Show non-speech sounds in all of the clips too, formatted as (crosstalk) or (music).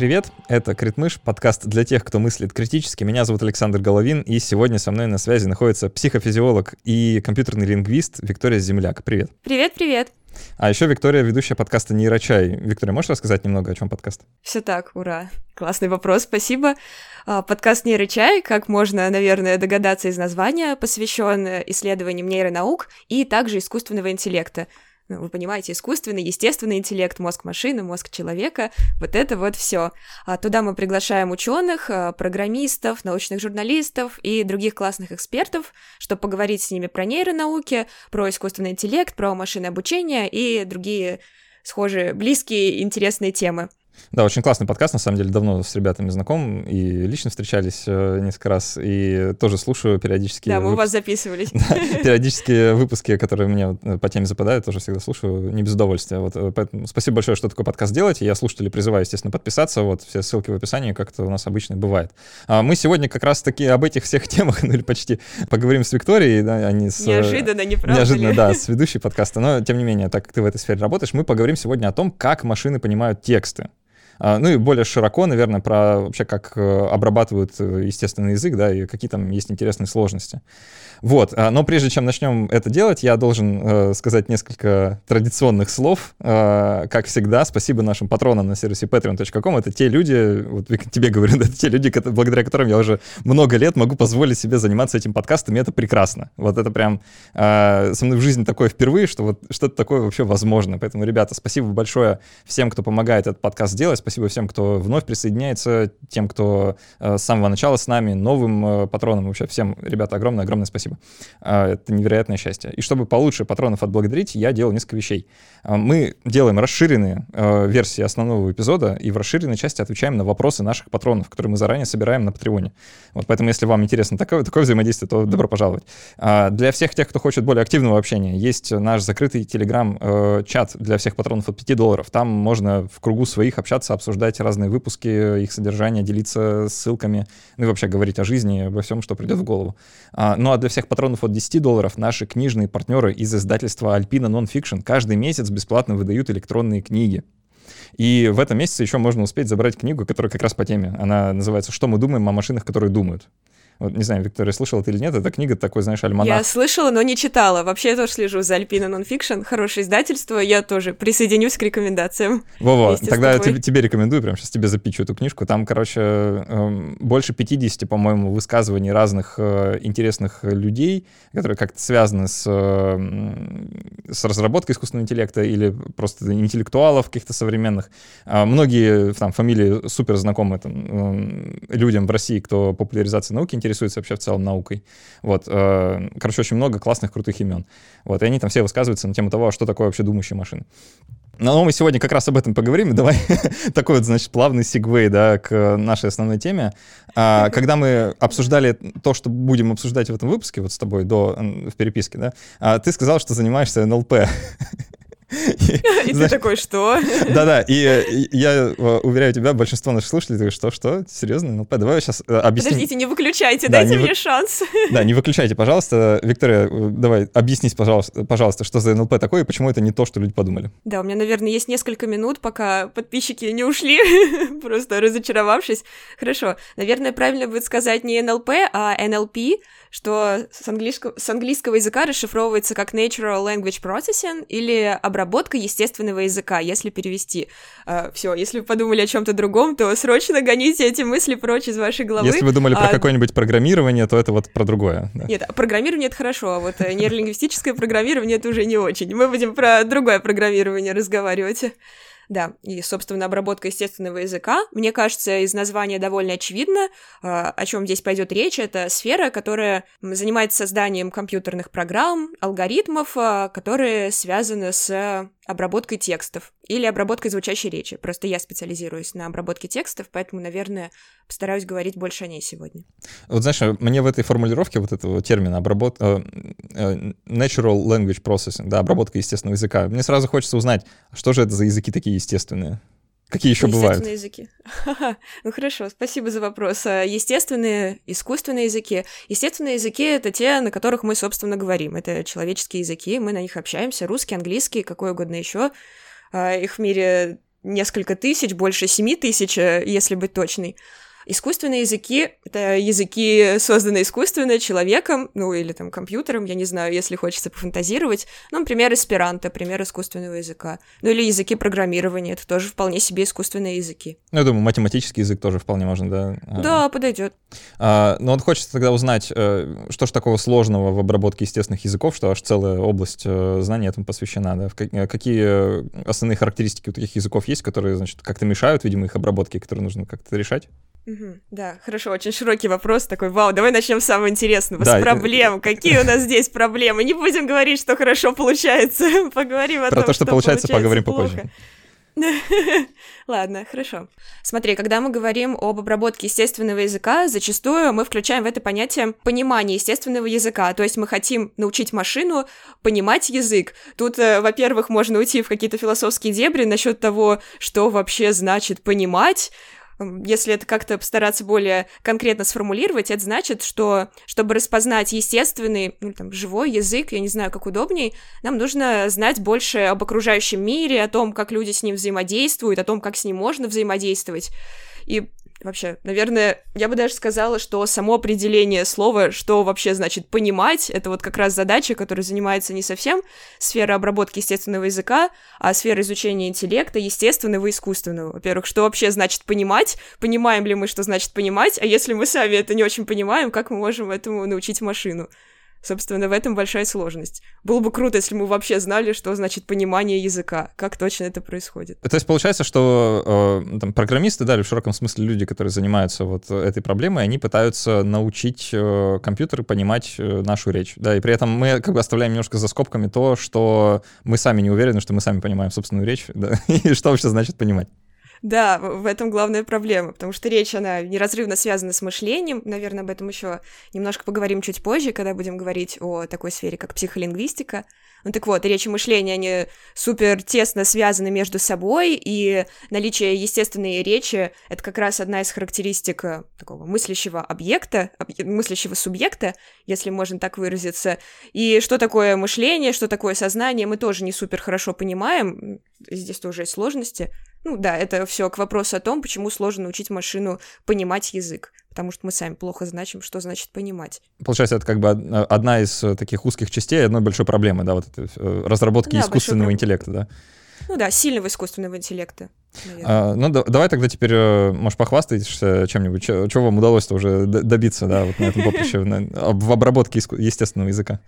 привет! Это Критмыш, подкаст для тех, кто мыслит критически. Меня зовут Александр Головин, и сегодня со мной на связи находится психофизиолог и компьютерный лингвист Виктория Земляк. Привет! Привет-привет! А еще Виктория, ведущая подкаста «Нейрочай». Виктория, можешь рассказать немного, о чем подкаст? Все так, ура. Классный вопрос, спасибо. А, подкаст «Нейрочай», как можно, наверное, догадаться из названия, посвящен исследованиям нейронаук и также искусственного интеллекта. Вы понимаете, искусственный, естественный интеллект, мозг машины, мозг человека, вот это вот все. А туда мы приглашаем ученых, а, программистов, научных журналистов и других классных экспертов, чтобы поговорить с ними про нейронауки, про искусственный интеллект, про машинное обучение и другие схожие, близкие, интересные темы. Да, очень классный подкаст, на самом деле, давно с ребятами знаком, и лично встречались э, несколько раз, и тоже слушаю периодически... Да, мы выпуск... у вас записывались. (laughs) Да, (laughs) периодические выпуски, которые мне э, по теме западают, тоже всегда слушаю, не без удовольствия. Вот, э, поэтому спасибо большое, что такой подкаст делаете. Я слушателей призываю, естественно, подписаться, вот, все ссылки в описании, как это у нас обычно бывает. А мы сегодня как раз-таки об этих всех (laughs) темах, ну или почти, поговорим с Викторией, да, а не с... Неожиданно, не правда Неожиданно, ли? да, с ведущей подкаста, но, тем не менее, так как ты в этой сфере работаешь, мы поговорим сегодня о том, как машины понимают тексты. А, ну и более широко, наверное, про вообще как э, обрабатывают э, естественный язык, да, и какие там есть интересные сложности. Вот, а, но прежде чем начнем это делать, я должен э, сказать несколько традиционных слов. Э, как всегда, спасибо нашим патронам на сервисе patreon.com. Это те люди, вот тебе говорю, (laughs) это те люди, благодаря которым я уже много лет могу позволить себе заниматься этим подкастом, и это прекрасно. Вот это прям со мной в жизни такое впервые, что вот что-то такое вообще возможно. Поэтому, ребята, спасибо большое всем, кто помогает этот подкаст делать. Спасибо всем, кто вновь присоединяется, тем, кто э, с самого начала с нами, новым э, патронам. Вообще всем, ребята, огромное-огромное спасибо. А, это невероятное счастье. И чтобы получше патронов отблагодарить, я делал несколько вещей. А, мы делаем расширенные версии основного эпизода, и в расширенной части отвечаем на вопросы наших патронов, которые мы заранее собираем на Патреоне. Вот поэтому, если вам интересно такое, такое взаимодействие, то добро пожаловать. Для всех тех, кто хочет более активного общения, есть наш закрытый телеграм-чат для всех патронов от 5 долларов. Там можно в кругу своих общаться, обсуждать разные выпуски, их содержание, делиться ссылками, ну и вообще говорить о жизни, обо всем, что придет в голову. Ну а для всех патронов от 10 долларов наши книжные партнеры из издательства Alpina Nonfiction каждый месяц бесплатно выдают электронные книги. И в этом месяце еще можно успеть забрать книгу, которая как раз по теме. Она называется «Что мы думаем о машинах, которые думают». Вот, не знаю, Виктория, слышала ты или нет, эта книга такой, знаешь, альманах. Я слышала, но не читала. Вообще я тоже слежу за Альпина Нонфикшн, хорошее издательство, я тоже присоединюсь к рекомендациям. Во-во, тогда я тебе, тебе рекомендую, прям сейчас тебе за pitch у эту книжку. Там, короче, э, больше 50, по-моему, высказываний разных э, интересных людей, которые как-то связаны с, э, с разработкой искусственного интеллекта или просто интеллектуалов каких-то современных. А многие там фамилии супер знакомы там, э, людям в России, кто популяризацией науки интересуется интересуется вообще в целом наукой. Вот, э, короче, очень много классных, крутых имен. Вот, и они там все высказываются на тему того, а что такое вообще думающие машины. Но мы сегодня как раз об этом поговорим. (laughs) Давай (laughs) такой вот, значит, плавный segue, да, к нашей основной теме. А, когда мы обсуждали то, что будем обсуждать в этом выпуске, вот с тобой до, в переписке, да, а, ты сказал, что занимаешься НЛП. (laughs) (laughs) И ты такой, что? (laughs) Да-да, и я э, уверяю тебя, большинство наших слушателей, что, что, серьезно? Ну, давай сейчас э, объясним. Подождите, не выключайте, дайте мне шанс. (laughs) Да, не выключайте, пожалуйста. Виктория, э, давай, объяснись, пожалуйста, что за НЛП такое и почему это не то, что люди подумали. Да, у меня, наверное, есть несколько минут, пока подписчики не ушли, просто разочаровавшись. Хорошо, наверное, правильно будет сказать не НЛП, а НЛП, что с английского, с английского языка расшифровывается как Natural Language Processing или обработка естественного языка, если перевести. Uh, все, если вы подумали о чем-то другом, то срочно гоните эти мысли прочь из вашей головы. Если вы думали а... про какое-нибудь программирование, то это вот про другое. Да. Нет, программирование — это хорошо, а вот э, нейролингвистическое программирование — это уже не очень. Мы будем про другое программирование разговаривать. Да, и, собственно, обработка естественного языка. Мне кажется, из названия довольно очевидно, а, о чем здесь пойдет речь. Это сфера, которая занимается созданием компьютерных программ, алгоритмов, а, которые связаны с обработкой текстов или обработкой звучащей речи. Просто я специализируюсь на обработке текстов, поэтому, наверное, постараюсь говорить больше о ней сегодня. Вот знаешь, мне в этой формулировке вот этого термина обработка э, natural language processing, да, обработка естественного языка, мне сразу хочется узнать, что же это за языки такие естественные? Какие еще бывают? языки. (laughs) ну хорошо, спасибо за вопрос. А, естественные, искусственные языки. Естественные языки — это те, на которых мы, собственно, говорим. Это человеческие языки, мы на них общаемся. Русский, английский, какой угодно еще. А, их в мире несколько тысяч, больше семи тысяч, э, если быть точной. Искусственные языки — это языки, созданные искусственно человеком, ну или там компьютером, я не знаю, если хочется пофантазировать. Ну, например, эсперанто, пример искусственного языка. Ну или языки программирования, это тоже вполне себе искусственные языки. Ну, я думаю, математический язык тоже вполне можно, да? А. Да, подойдет. А, но вот хочется тогда узнать, э, что же такого сложного в обработке естественных языков, что аж целая область э, знаний этому посвящена, да? Э, какие основные характеристики у таких языков есть, которые, значит, как-то мешают, видимо, их обработке, которые нужно как-то решать? Угу, да, хорошо, очень широкий вопрос такой. Вау, давай начнем с самого интересного, да, с проблем. (laughs) Какие у нас здесь проблемы? Не будем говорить, что хорошо получается. (laughs) Поговорим о Про том, то, что, что получается, поговорим плохо. попозже. (laughs) Ладно, хорошо. Смотри, когда мы говорим об обработке естественного языка, зачастую мы включаем в это понятие понимание естественного языка. То есть мы хотим научить машину понимать язык. Тут, э, во-первых, можно уйти в какие-то философские дебри насчет того, что вообще значит понимать, если это как-то постараться более конкретно сформулировать, это значит, что чтобы распознать естественный, ну, там, живой язык, я не знаю, как удобней, нам нужно знать больше об окружающем мире, о том, как люди с ним взаимодействуют, о том, как с ним можно взаимодействовать. И Вообще, наверное, я бы даже сказала, что само определение слова, что вообще значит понимать, это вот как раз задача, которая занимается не совсем сфера обработки естественного языка, а сфера изучения интеллекта, естественного и искусственного. Во-первых, что вообще значит понимать, понимаем ли мы, что значит понимать, а если мы сами это не очень понимаем, как мы можем этому научить машину? Собственно, в этом большая сложность. Было бы круто, если мы вообще знали, что значит понимание языка, как точно это происходит. То есть получается, что э, там, программисты, да, в широком смысле люди, которые занимаются вот этой проблемой, они пытаются научить э, компьютеры понимать э, нашу речь, да, и при этом мы как бы оставляем немножко за скобками то, что мы сами не уверены, что мы сами понимаем собственную речь, да, (laughs) и что вообще значит понимать. Да, в этом главная проблема, потому что речь, она неразрывно связана с мышлением. Наверное, об этом еще немножко поговорим чуть позже, когда будем говорить о такой сфере, как психолингвистика. Ну так вот, речь и мышление, они супер тесно связаны между собой, и наличие естественной речи — это как раз одна из характеристик э, такого мыслящего объекта, об... мыслящего субъекта, если можно так выразиться. И что такое мышление, что такое сознание, мы тоже не супер хорошо понимаем, здесь тоже есть сложности. Ну да, это все к вопросу о том, почему сложно научить машину понимать язык, потому что мы сами плохо значим, что значит понимать. Получается, это как бы одна из э, таких узких частей одной большой проблемы, да, вот это, э, разработки да, искусственного интеллекта, да? Ну да, сильного искусственного интеллекта. А, ну да, давай тогда теперь, э, может, похвастаешься чем-нибудь, чего вам удалось-то уже добиться, да, вот на этом поприще, в обработке естественного языка.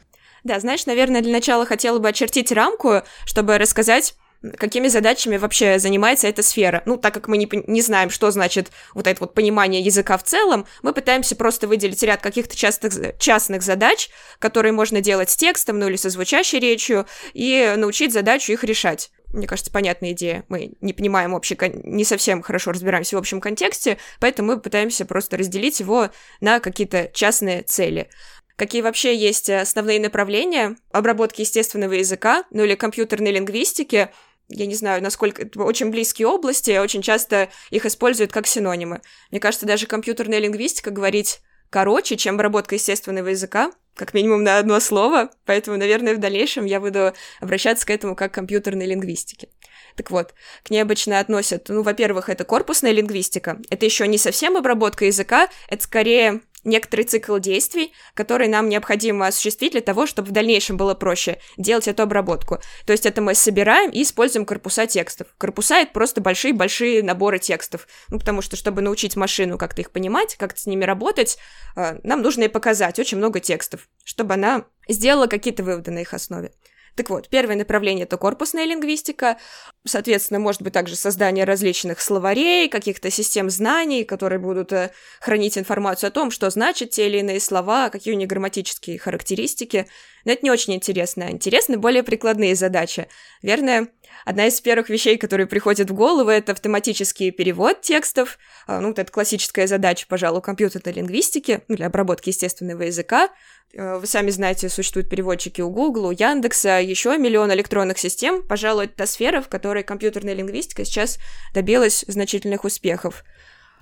Да, знаешь, наверное, для начала хотела бы очертить рамку, чтобы рассказать, какими задачами вообще занимается эта сфера. Ну, так как мы не, не знаем, что значит вот это вот понимание языка в целом, мы пытаемся просто выделить ряд каких-то частых, частных задач, которые можно делать с текстом, ну или со звучащей речью, и научить задачу их решать. Мне кажется, понятная идея. Мы не понимаем вообще, не совсем хорошо разбираемся в общем контексте, поэтому мы пытаемся просто разделить его на какие-то частные цели какие вообще есть основные направления обработки естественного языка, ну или компьютерной лингвистики, я не знаю, насколько очень близкие области, очень часто их используют как синонимы. Мне кажется, даже компьютерная лингвистика говорить короче, чем обработка естественного языка, как минимум на одно слово, поэтому, наверное, в дальнейшем я буду обращаться к этому как к компьютерной лингвистике. Так вот, к ней обычно относят, ну, во-первых, это корпусная лингвистика, это еще не совсем обработка языка, это скорее некоторый цикл действий, который нам необходимо осуществить для того, чтобы в дальнейшем было проще делать эту обработку. То есть это мы собираем и используем корпуса текстов. Корпуса — это просто большие-большие наборы текстов. Ну, потому что, чтобы научить машину как-то их понимать, как-то с ними работать, э, нам нужно и показать очень много текстов, чтобы она сделала какие-то выводы на их основе. Так вот, первое направление — это корпусная лингвистика. Соответственно, может быть также создание различных словарей, каких-то систем знаний, которые будут э, хранить информацию о том, что значат те или иные слова, какие у них грамматические характеристики. Но это не очень интересно. Интересны более прикладные задачи. Верно, одна из первых вещей, которые приходят в голову, это автоматический перевод текстов. А, ну, вот это классическая задача, пожалуй, компьютерной лингвистики, ну, для обработки естественного языка. Э, вы сами знаете, существуют переводчики у Google, у Яндекса, еще миллион электронных систем. Пожалуй, это та сфера, в которой компьютерная лингвистика сейчас добилась значительных успехов.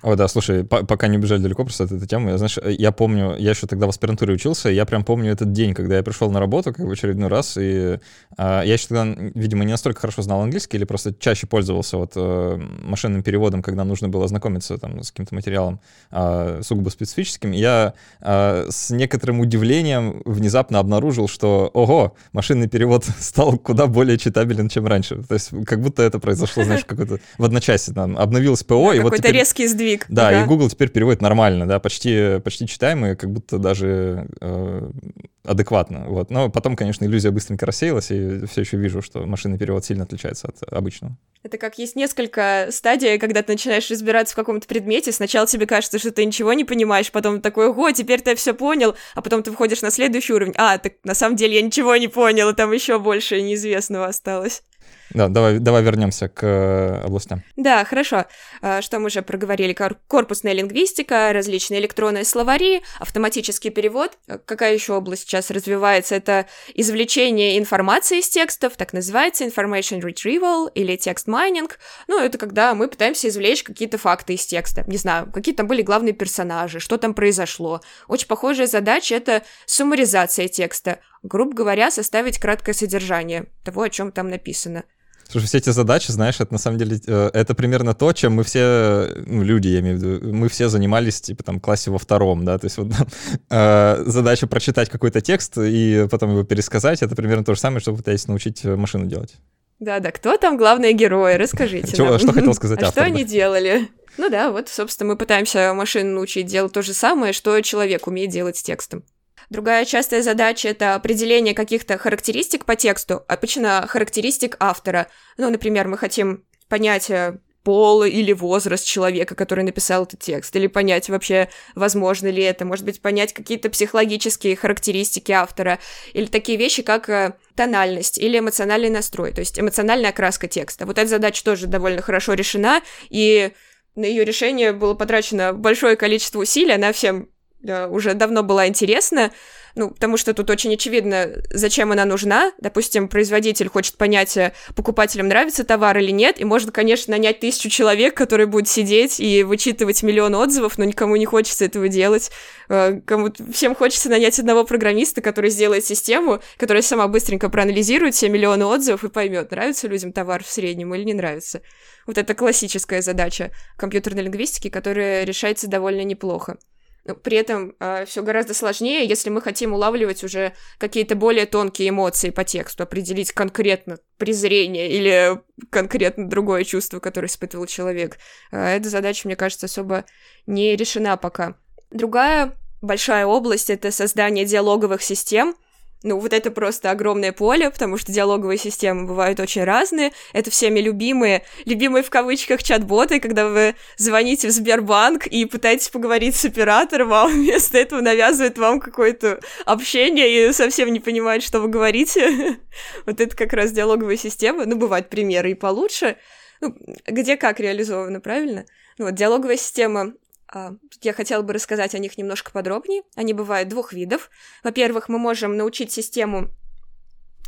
О, да, слушай, по пока не убежали далеко просто от этой темы, я, знаешь, я помню, я еще тогда в аспирантуре учился, я прям помню этот день, когда я пришел на работу, как в очередной раз, и а, я еще тогда, видимо, не настолько хорошо знал английский или просто чаще пользовался вот а, машинным переводом, когда нужно было ознакомиться там с каким-то материалом а, сугубо специфическим. Я а, с некоторым удивлением внезапно обнаружил, что, ого, машинный перевод (laughs) стал куда более читабелен, чем раньше. То есть как будто это произошло, знаешь, какой-то в одночасье там обновилось ПО, да, и вот теперь... резкий сдвиг язык. Да, ага. и Google теперь переводит нормально, да, почти, почти читаемый, как будто даже э, адекватно. Вот. Но потом, конечно, иллюзия быстренько рассеялась, и все еще вижу, что машинный перевод сильно отличается от обычного. Это как есть несколько стадий, когда ты начинаешь разбираться в каком-то предмете. Сначала тебе кажется, что ты ничего не понимаешь, потом такой, ого, теперь ты все понял, а потом ты входишь на следующий уровень. А, так на самом деле я ничего не понял, и там еще больше неизвестного осталось. Да, давай, давай вернемся к э, областям. Да, хорошо. А, что мы уже проговорили? Корпусная лингвистика, различные электронные словари, автоматический перевод. А какая еще область сейчас развивается? Это извлечение информации из текстов, так называется information retrieval или текст майнинг. Ну, это когда мы пытаемся извлечь какие-то факты из текста. Не знаю, какие там были главные персонажи, что там произошло. Очень похожая задача — это суммаризация текста. Грубо говоря, составить краткое содержание того, о чем там написано. Слушай, все эти задачи, знаешь, это на самом деле, э, это примерно то, чем мы все, ну, люди, я имею в виду, мы все занимались, типа, там, классе во втором, да, то есть вот э, задача прочитать какой-то текст и потом его пересказать, это примерно то же самое, что пытаясь научить машину делать. Да-да, кто там главные герои, расскажите Что, что хотел сказать а автор? что они делали? Ну да, вот, собственно, мы пытаемся машину научить делать то же самое, что человек умеет делать с текстом. Другая частая задача — это определение каких-то характеристик по тексту, обычно характеристик автора. Ну, например, мы хотим понять э, пол или возраст человека, который написал этот текст, или понять вообще, возможно ли это, может быть, понять какие-то психологические характеристики автора, или такие вещи, как э, тональность или эмоциональный настрой, то есть эмоциональная окраска текста. Вот эта задача тоже довольно хорошо решена, и на ее решение было потрачено большое количество усилий, она всем уже давно была интересна, ну, потому что тут очень очевидно, зачем она нужна. Допустим, производитель хочет понять, э, покупателям нравится товар или нет, и можно, конечно, нанять тысячу человек, которые будут сидеть и вычитывать миллион отзывов, но никому не хочется этого делать. Э, кому всем хочется нанять одного программиста, который сделает систему, которая сама быстренько проанализирует все миллионы отзывов и поймет, нравится людям товар в среднем или не нравится. Вот это классическая задача компьютерной лингвистики, которая решается довольно неплохо. При этом э, все гораздо сложнее, если мы хотим улавливать уже какие-то более тонкие эмоции по тексту, определить конкретно презрение или конкретно другое чувство, которое испытывал человек. Э, эта задача, мне кажется, особо не решена пока. Другая большая область — это создание диалоговых систем — ну, вот это просто огромное поле, потому что диалоговые системы бывают очень разные. Это всеми любимые, любимые в кавычках чат-боты, когда вы звоните в Сбербанк и пытаетесь поговорить с оператором, а он вместо этого навязывает вам какое-то общение и совсем не понимает, что вы говорите. (laughs) Вот это как раз диалоговая система. Ну, бывают примеры и получше. Ну, где как реализовано, правильно? Ну, вот диалоговая система я хотела бы рассказать о них немножко подробнее. Они бывают двух видов. Во-первых, мы можем научить систему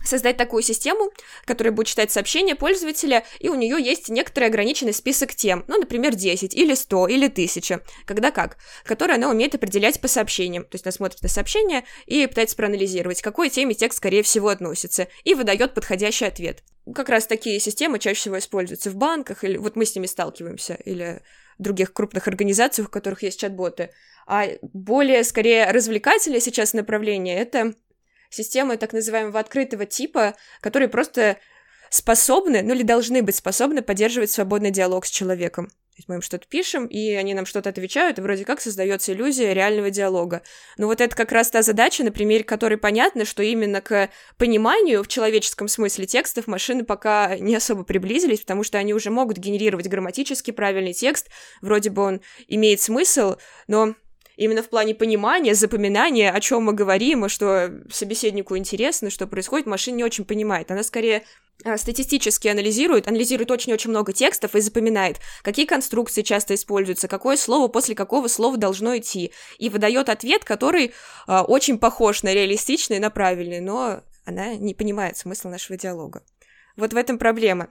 создать такую систему, которая будет читать сообщения пользователя, и у нее есть некоторый ограниченный список тем, ну, например, 10 или 100 или 1000, когда как, которые она умеет определять по сообщениям. То есть она смотрит на сообщение и пытается проанализировать, к какой теме текст, скорее всего, относится, и выдает подходящий ответ. Как раз такие системы чаще всего используются в банках, или вот мы с ними сталкиваемся, или других крупных организациях, у которых есть чат-боты. А более, скорее, развлекательное сейчас направление — это системы так называемого открытого типа, которые просто способны, ну или должны быть способны поддерживать свободный диалог с человеком. То есть мы им что-то пишем, и они нам что-то отвечают, и вроде как создается иллюзия реального диалога. Но вот это как раз та задача, на примере которой понятно, что именно к пониманию в человеческом смысле текстов машины пока не особо приблизились, потому что они уже могут генерировать грамматически правильный текст, вроде бы он имеет смысл, но именно в плане понимания, запоминания, о чем мы говорим, и что собеседнику интересно, что происходит, машина не очень понимает. Она скорее а, статистически анализирует, анализирует очень-очень много текстов и запоминает, какие конструкции часто используются, какое слово после какого слова должно идти, и выдает ответ, который э, очень похож на реалистичный, на правильный, но она не понимает смысла нашего диалога. Вот в этом проблема.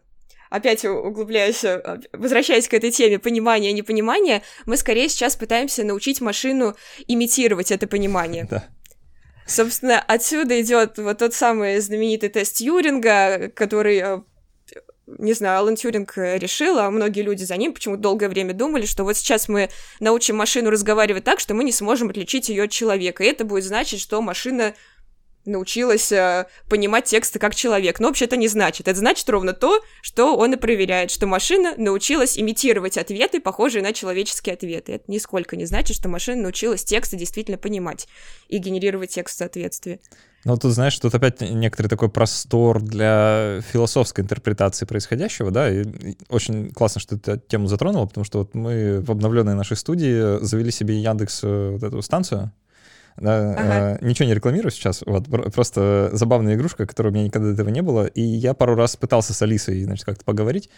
Опять углубляюсь, э, возвращаясь к этой теме понимания и непонимания, мы скорее сейчас пытаемся научить машину имитировать это понимание. Да. Собственно, отсюда идет вот тот самый знаменитый тест Юринга, который э, не знаю, Алан Тюринг решил, а многие люди за ним почему-то долгое время думали, что вот сейчас мы научим машину разговаривать так, что мы не сможем отличить ее от человека. И это будет значить, что машина научилась э, понимать тексты как человек. Но вообще это не значит. Это значит ровно то, что он и проверяет, что машина научилась имитировать ответы, похожие на человеческие ответы. Это нисколько не значит, что машина научилась тексты действительно понимать и генерировать текст в соответствии. Ну, тут, знаешь, тут опять некоторый такой простор для философской интерпретации происходящего, да, и очень классно, что ты эту тему затронула, потому что вот мы в обновленной нашей студии завели себе Яндекс э, вот эту станцию, ага. э, ничего не рекламирую сейчас, вот, просто забавная игрушка, которой у меня никогда до этого не было, и я пару раз пытался с Алисой, значит, как-то поговорить,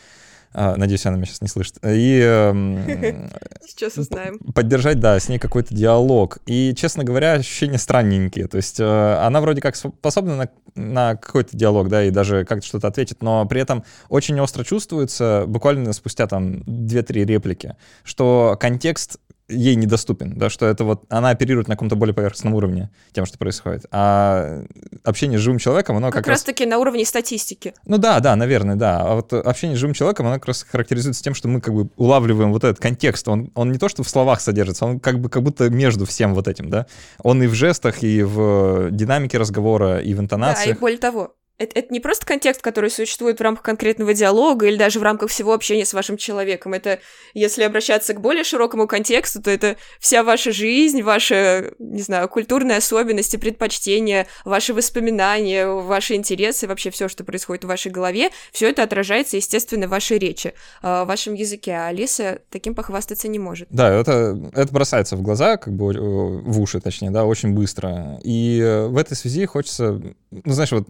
а, надеюсь, она меня сейчас не слышит. И... Эм, (laughs) сейчас узнаем. Поддержать, да, с ней какой-то диалог. И, честно говоря, ощущения странненькие. То есть э, она вроде как способна на, на какой-то диалог, да, и даже как-то что-то ответит, но при этом очень остро чувствуется, буквально спустя там 2-3 реплики, что контекст ей недоступен, да, что это вот она оперирует на каком-то более поверхностном уровне тем, что происходит. А общение с живым человеком, оно как, как раз... таки на уровне статистики. Ну да, да, наверное, да. А вот общение с живым человеком, оно как раз характеризуется тем, что мы как бы улавливаем вот этот контекст. Он, он не то, что в словах содержится, он как бы как будто между всем вот этим, да. Он и в жестах, и в динамике разговора, и в интонациях. Да, и более того, это, это не просто контекст, который существует в рамках конкретного диалога или даже в рамках всего общения с вашим человеком. Это, если обращаться к более широкому контексту, то это вся ваша жизнь, ваши, не знаю, культурные особенности, предпочтения, ваши воспоминания, ваши интересы, вообще все, что происходит в вашей голове, все это отражается, естественно, в вашей речи, а, в вашем языке. А Алиса таким похвастаться не может. Да, это, это бросается в глаза, как бы в уши, точнее, да, очень быстро. И в этой связи хочется, ну, знаешь, вот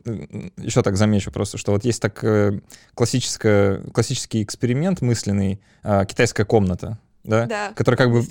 еще так замечу просто, что вот есть так э, классическая, классический эксперимент мысленный, а, китайская комната да, да который как бы,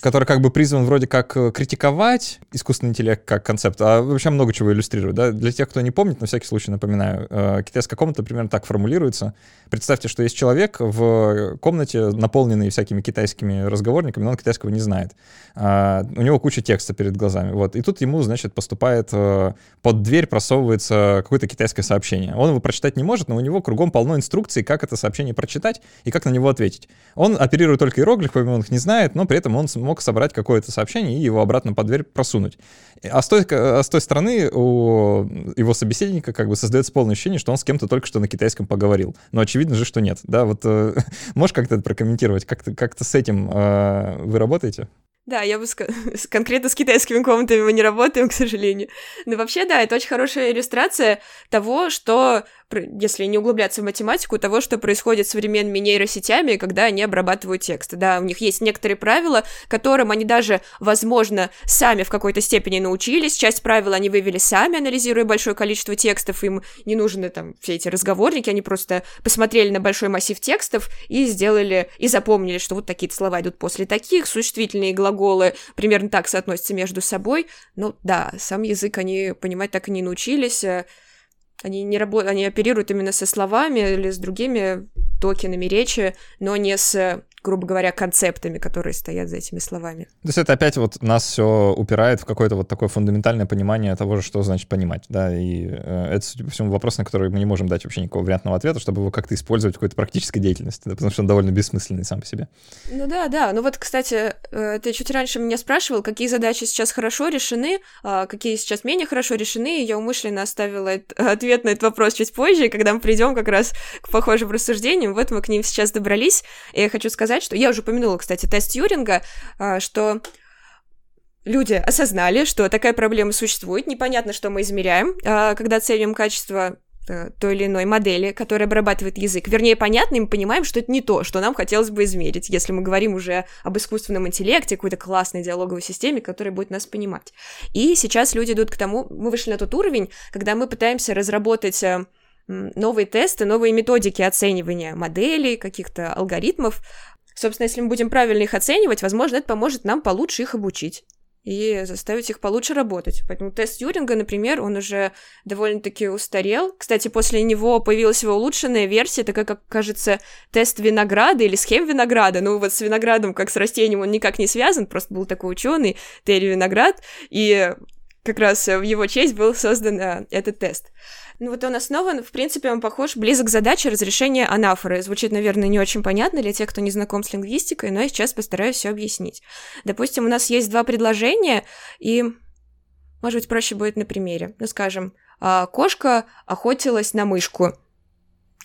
который как бы призван вроде как э, критиковать искусственный интеллект как концепт, а вообще много чего иллюстрирует, да. Для тех, кто не помнит, на всякий случай напоминаю, э, китайская комната примерно так формулируется. Представьте, что есть человек в комнате, наполненный всякими китайскими разговорниками, но он китайского не знает. А, у него куча текста перед глазами, вот. И тут ему, значит, поступает э, под дверь просовывается какое-то китайское сообщение. Он его прочитать не может, но у него кругом полно инструкций, как это сообщение прочитать и как на него ответить. Он оперирует только иероглифами, иероглифами, он их не знает, но при этом он смог собрать какое-то сообщение и его обратно под дверь просунуть. А с той, а с той стороны у его собеседника как бы создается полное ощущение, что он с кем-то только что на китайском поговорил. Но очевидно же, что нет. Да, вот э, (laughs) можешь как-то это прокомментировать? Как-то как с этим э, вы работаете? Да, я бы ск... (laughs) конкретно с китайскими комнатами мы не работаем, к сожалению. Но вообще, да, это очень хорошая иллюстрация того, что если не углубляться в математику, того, что происходит с современными нейросетями, когда они обрабатывают тексты. Да, у них есть некоторые правила, которым они даже, возможно, сами в какой-то степени научились. Часть правил они вывели сами, анализируя большое количество текстов. Им не нужны там все эти разговорники, они просто посмотрели на большой массив текстов и сделали, и запомнили, что вот такие слова идут после таких, существительные глаголы примерно так соотносятся между собой. Ну да, сам язык они понимать так и не научились. Они не работают, они оперируют именно со словами или с другими токенами речи, но не с грубо говоря, концептами, которые стоят за этими словами. То есть это опять вот нас все упирает в какое-то вот такое фундаментальное понимание того же, что значит понимать, да, и э, это, судя по всему, вопрос, на который мы не можем дать вообще никакого вариантного ответа, чтобы его как-то использовать в какой-то практической деятельности, да, потому что он довольно бессмысленный сам по себе. Ну да, да, ну вот, кстати, э, ты чуть раньше меня спрашивал, какие задачи сейчас хорошо решены, а какие сейчас менее хорошо решены, и я умышленно оставила (laughs) ответ на этот вопрос чуть позже, когда мы придем как раз к похожим рассуждениям, вот мы к ним сейчас добрались, и я хочу сказать, сказать, что я уже упомянула, кстати, тест Юринга, а, что люди осознали, что такая проблема существует, непонятно, что мы измеряем, а, когда оцениваем качество э, той или иной модели, которая обрабатывает язык. Вернее, понятно, и мы понимаем, что это не то, что нам хотелось бы измерить, если мы говорим уже об искусственном интеллекте, какой-то классной диалоговой системе, которая будет нас понимать. И сейчас люди идут к тому, мы вышли на тот уровень, когда мы пытаемся разработать э, новые тесты, новые методики оценивания моделей, каких-то алгоритмов, Собственно, если мы будем правильно их оценивать, возможно, это поможет нам получше их обучить. и заставить их получше работать. Поэтому тест Тьюринга, например, он уже довольно-таки устарел. Кстати, после него появилась его улучшенная версия, такая, как, кажется, тест винограда или схем винограда. Ну, вот с виноградом, как с растением, он никак не связан, просто был такой ученый Терри Виноград, и как раз в его честь был создан э, этот тест. Ну вот он основан, в принципе, он похож, близок к задаче разрешения анафоры. Звучит, наверное, не очень понятно для тех, кто не знаком с лингвистикой, но я сейчас постараюсь все объяснить. Допустим, у нас есть два предложения, и, может быть, проще будет на примере. Ну, скажем, «А, кошка охотилась на мышку.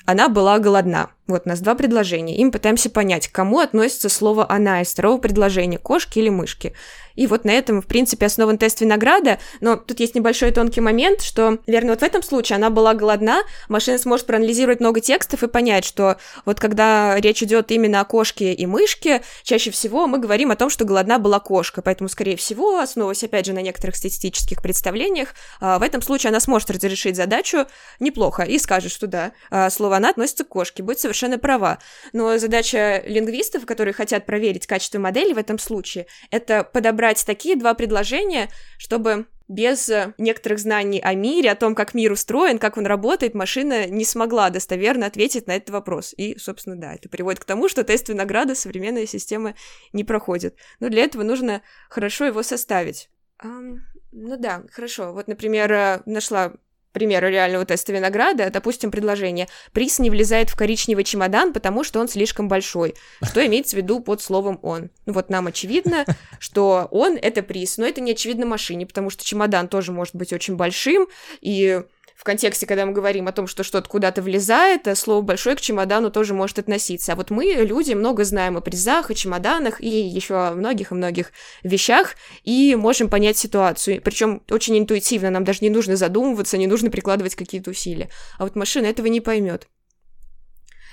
Она была голодна. Вот у нас два предложения. Им пытаемся понять, к кому относится слово «она» из второго предложения, кошки или мышки. И вот на этом, в принципе, основан тест винограда, но тут есть небольшой тонкий момент, что, верно, вот в этом случае она была голодна, машина сможет проанализировать много текстов и понять, что вот когда речь идет именно о кошке и мышке, чаще всего мы говорим о том, что голодна была кошка, поэтому, скорее всего, основываясь, опять же, на некоторых статистических представлениях, а, в этом случае она сможет разрешить задачу неплохо и скажет, что да, а, слово «она» относится к кошке, будет совершенно права. Но задача лингвистов, которые хотят проверить качество модели в этом случае, это подобрать такие два предложения, чтобы без некоторых знаний о мире, о том, как мир устроен, как он работает, машина не смогла достоверно ответить на этот вопрос. И, собственно, да, это приводит к тому, что тест винограда современная система не проходит. Но для этого нужно хорошо его составить. Um, ну да, хорошо. Вот, например, нашла примеру реального теста винограда, допустим, предложение «приз не влезает в коричневый чемодан, потому что он слишком большой». Что имеется в виду под словом «он»? Ну вот нам очевидно, что «он» — это приз, но это не очевидно машине, потому что чемодан тоже может быть очень большим, и в контексте, когда мы говорим о том, что что-то куда-то влезает, э, слово «большой» к чемодану тоже может относиться. А вот мы, люди, много знаем о призах, о чемоданах и еще о многих и многих вещах, и можем понять ситуацию. Причем очень интуитивно, нам даже не нужно задумываться, не нужно прикладывать какие-то усилия. А вот машина этого не поймет.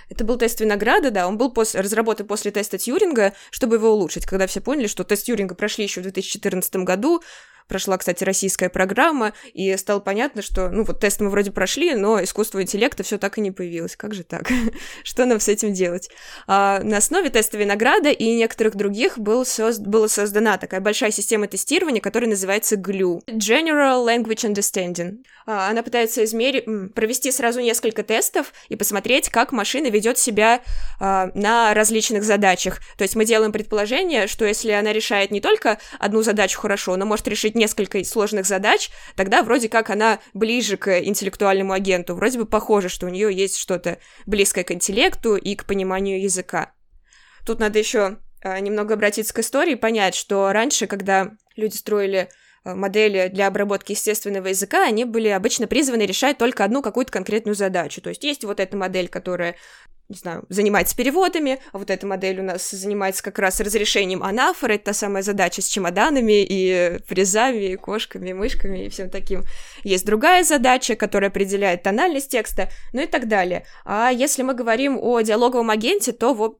Это был тест винограда, да, он был пос- разработан после теста Тьюринга, чтобы его улучшить, когда все поняли, что тест Тьюринга прошли еще в 2014 году, прошла, кстати, российская программа, и стало понятно, что, ну, вот тест мы вроде прошли, но искусство интеллекта все так и не появилось. Как же так? (laughs) что нам с этим делать? А, на основе теста винограда и некоторых других был созд... была создана такая большая система тестирования, которая называется GLUE — General Language Understanding. А, она пытается измерить, провести сразу несколько тестов и посмотреть, как машина ведет себя а, на различных задачах. То есть мы делаем предположение, что если она решает не только одну задачу хорошо, но может решить несколько сложных задач, тогда вроде как она ближе к интеллектуальному агенту. Вроде бы похоже, что у нее есть что-то близкое к интеллекту и к пониманию языка. Тут надо еще а, немного обратиться к истории, понять, что раньше, когда люди строили Э, модели для обработки естественного языка, они были обычно призваны решать только одну какую-то конкретную задачу. То есть есть вот эта модель, которая не знаю, занимается переводами, а вот эта модель у нас занимается как раз разрешением анафоры, это та самая задача с чемоданами и фрезами, и кошками, и мышками и всем таким. Есть другая задача, которая определяет тональность текста, ну и так далее. А если мы говорим о диалоговом агенте, то вот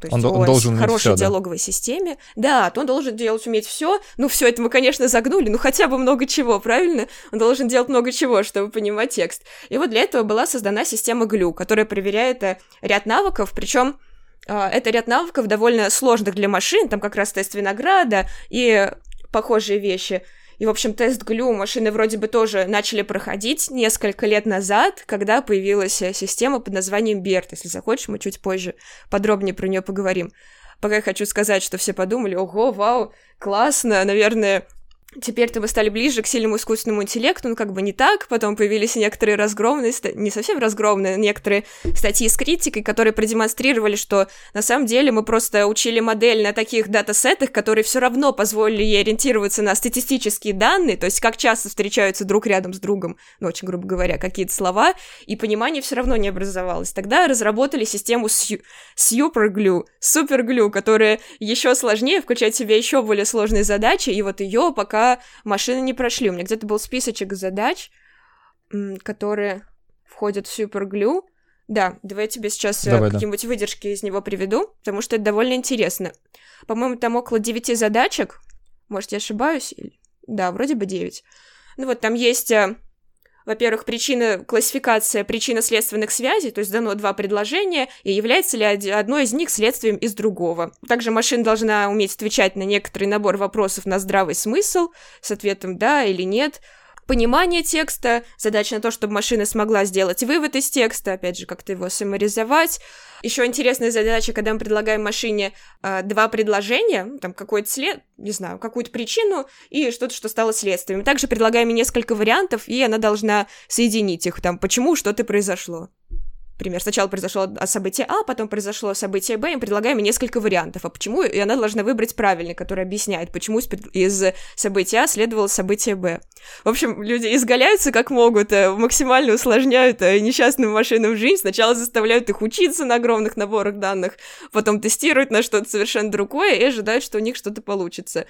то есть он, он должен хорошей все, диалоговой да? системе. Да, то он должен делать уметь все. Ну, все это мы, конечно, загнули, ну хотя бы много чего, правильно? Он должен делать много чего, чтобы понимать текст. И вот для этого была создана система GLU, которая проверяет э, ряд навыков, причем а, это ряд навыков довольно сложных для машин, там как раз тест винограда и похожие вещи. И, в общем, тест глю машины вроде бы тоже начали проходить несколько лет назад, когда появилась э, система под названием BERT. Если захочешь, мы чуть позже подробнее про нее поговорим. Пока я хочу сказать, что все подумали, ого, вау, классно, наверное, Теперь-то мы стали ближе к сильному искусственному интеллекту, ну как бы не так, потом появились некоторые разгромные, не совсем разгромные, некоторые статьи с критикой, которые продемонстрировали, что на самом деле мы просто учили модель на таких датасетах, которые все равно позволили ей ориентироваться на статистические данные, то есть как часто встречаются друг рядом с другом, ну очень грубо говоря, какие-то слова, и понимание все равно не образовалось. Тогда разработали систему Superglue, Superglue, которая еще сложнее, включает в себя еще более сложные задачи, и вот ее пока машины не прошли. У меня где-то был списочек задач, которые входят в Superglue. Да, давай я тебе сейчас э, давай, какие-нибудь да. выдержки из него приведу, потому что это довольно интересно. По-моему, там около девяти задачек. Может, я ошибаюсь? Да, вроде бы девять. Ну вот, там есть э, во-первых, причина, классификация причинно-следственных связей, то есть дано два предложения, и является ли одно из них следствием из другого. Также машина должна уметь отвечать на некоторый набор вопросов на здравый смысл с ответом «да» или «нет», понимание текста, задача на то, чтобы машина смогла сделать вывод из текста, опять же, как-то его саморизовать. Еще интересная задача, когда мы предлагаем машине э, два предложения, там какой-то след, не знаю, какую-то причину и что-то, что стало следствием. Также предлагаем несколько вариантов, и она должна соединить их, там, почему что-то произошло. Например, сначала произошло событие А, потом произошло событие Б, им предлагаем несколько вариантов. А почему? И она должна выбрать правильный, который объясняет, почему из события А следовало событие Б. В общем, люди изгаляются как могут, э, максимально усложняют э, несчастным машинам жизнь, сначала заставляют их учиться на огромных наборах данных, потом тестируют на что-то совершенно другое и ожидают, что у них что-то получится.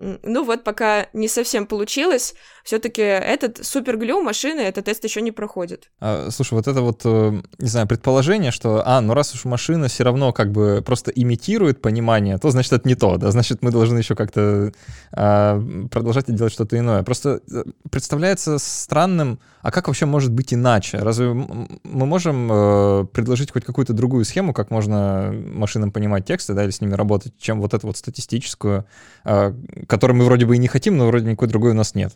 Ну вот пока не совсем получилось, все-таки этот суперглю машины этот тест еще не проходит. А, слушай, вот это вот, э, не знаю, предположение, что, а, ну раз уж машина все равно как бы просто имитирует понимание, то значит это не то, да, значит мы должны еще как-то а, продолжать делать что-то иное. Просто э, представляется странным, а как вообще может быть иначе? Разве мы можем э, предложить хоть какую-то другую схему, как можно машинам понимать тексты, да, или с ними работать, чем вот эту вот статистическую, э, которую мы вроде бы и не хотим, но вроде никакой другой у нас нет?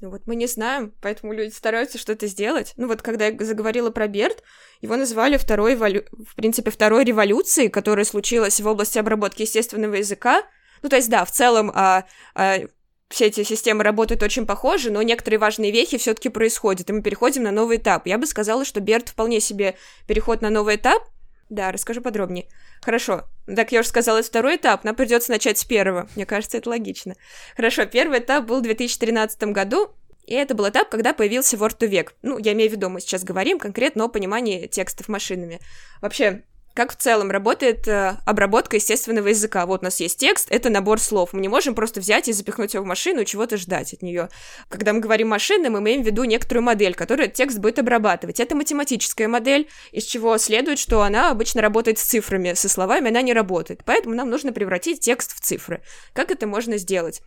Ну вот мы не знаем, поэтому люди стараются что-то сделать. Ну вот когда я заговорила про Берт, его называли второй, эволю... в принципе, второй революцией, которая случилась в области обработки естественного языка. Ну то есть да, в целом а, а, все эти системы работают очень похожи, но некоторые важные вехи все-таки происходят, и мы переходим на новый этап. Я бы сказала, что Берт вполне себе переход на новый этап. Да, расскажу подробнее. Хорошо. Так я уже сказала, это второй этап, нам придется начать с первого. Мне кажется, это логично. Хорошо, первый этап был в 2013 году, и это был этап, когда появился Word to Vec. Ну, я имею в виду, мы сейчас говорим конкретно о понимании текстов машинами. Вообще, как в целом работает э, обработка естественного языка. Вот у нас есть текст, это набор слов. Мы не можем просто взять и запихнуть его в машину и чего-то ждать от нее. Когда мы говорим машина, мы имеем в виду некоторую модель, которая текст будет обрабатывать. Это математическая модель, из чего следует, что она обычно работает с цифрами, со словами она не работает. Поэтому нам нужно превратить текст в цифры. Как это можно сделать?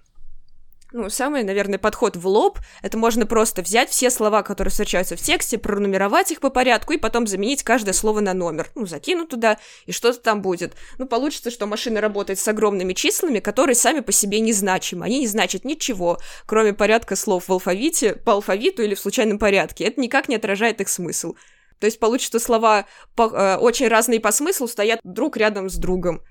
Ну, самый, наверное, подход в лоб, это можно просто взять все слова, которые встречаются в тексте, пронумеровать их по порядку и потом заменить каждое слово на номер. Ну, закинуть туда, и что-то там будет. Ну, получится, что машина работает с огромными числами, которые сами по себе не значимы. Они не значат ничего, кроме порядка слов в алфавите, по алфавиту или в случайном порядке. Это никак не отражает их смысл. То есть получится, что слова по, э, очень разные по смыслу стоят друг рядом с другом.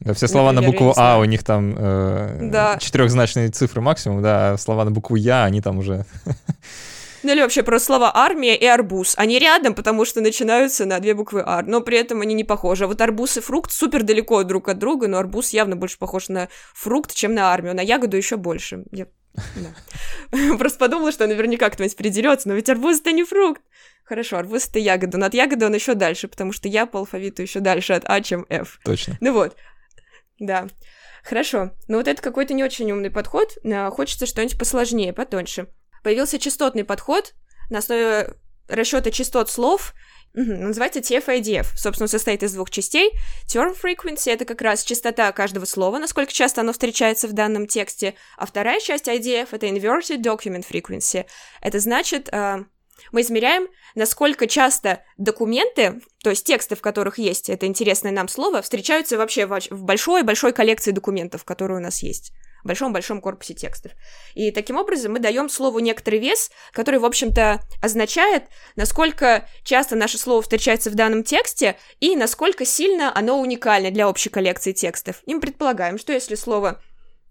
Да, все слова Например, на букву А, у них там э, да. четырехзначные цифры максимум, да, а слова на букву Я, они там уже... (laughs) Ну или вообще просто слова армия и арбуз. Они рядом, потому что начинаются на две буквы ар, но при этом они не похожи. А вот арбуз и фрукт супер далеко друг от друга, но арбуз явно больше похож на фрукт, чем на армию, на ягоду еще больше. Я... Да. (laughs) Просто подумала, что наверняка кто-нибудь придерется, но ведь арбуз это не фрукт. Хорошо, арбуз это ягода, но от ягоды он еще дальше, потому что я по алфавиту еще дальше от А, чем F. Точно. Ну вот, да. Хорошо. Но вот это какой-то не очень умный подход. Хочется что-нибудь посложнее, потоньше. Появился частотный подход на основе расчета частот слов, Угу, называется TF-IDF. Собственно, состоит из двух частей. Term frequency — это как раз частота каждого слова, насколько часто оно встречается в данном тексте. А вторая часть IDF — это Inverted Document Frequency. Это значит, э, мы измеряем, насколько часто документы, то есть тексты, в которых есть это интересное нам слово, встречаются вообще в большой-большой коллекции документов, которые у нас есть в большом-большом корпусе текстов. И таким образом мы даем слову некоторый вес, который, в общем-то, означает, насколько часто наше слово встречается в данном тексте и насколько сильно оно уникально для общей коллекции текстов. И мы предполагаем, что если слово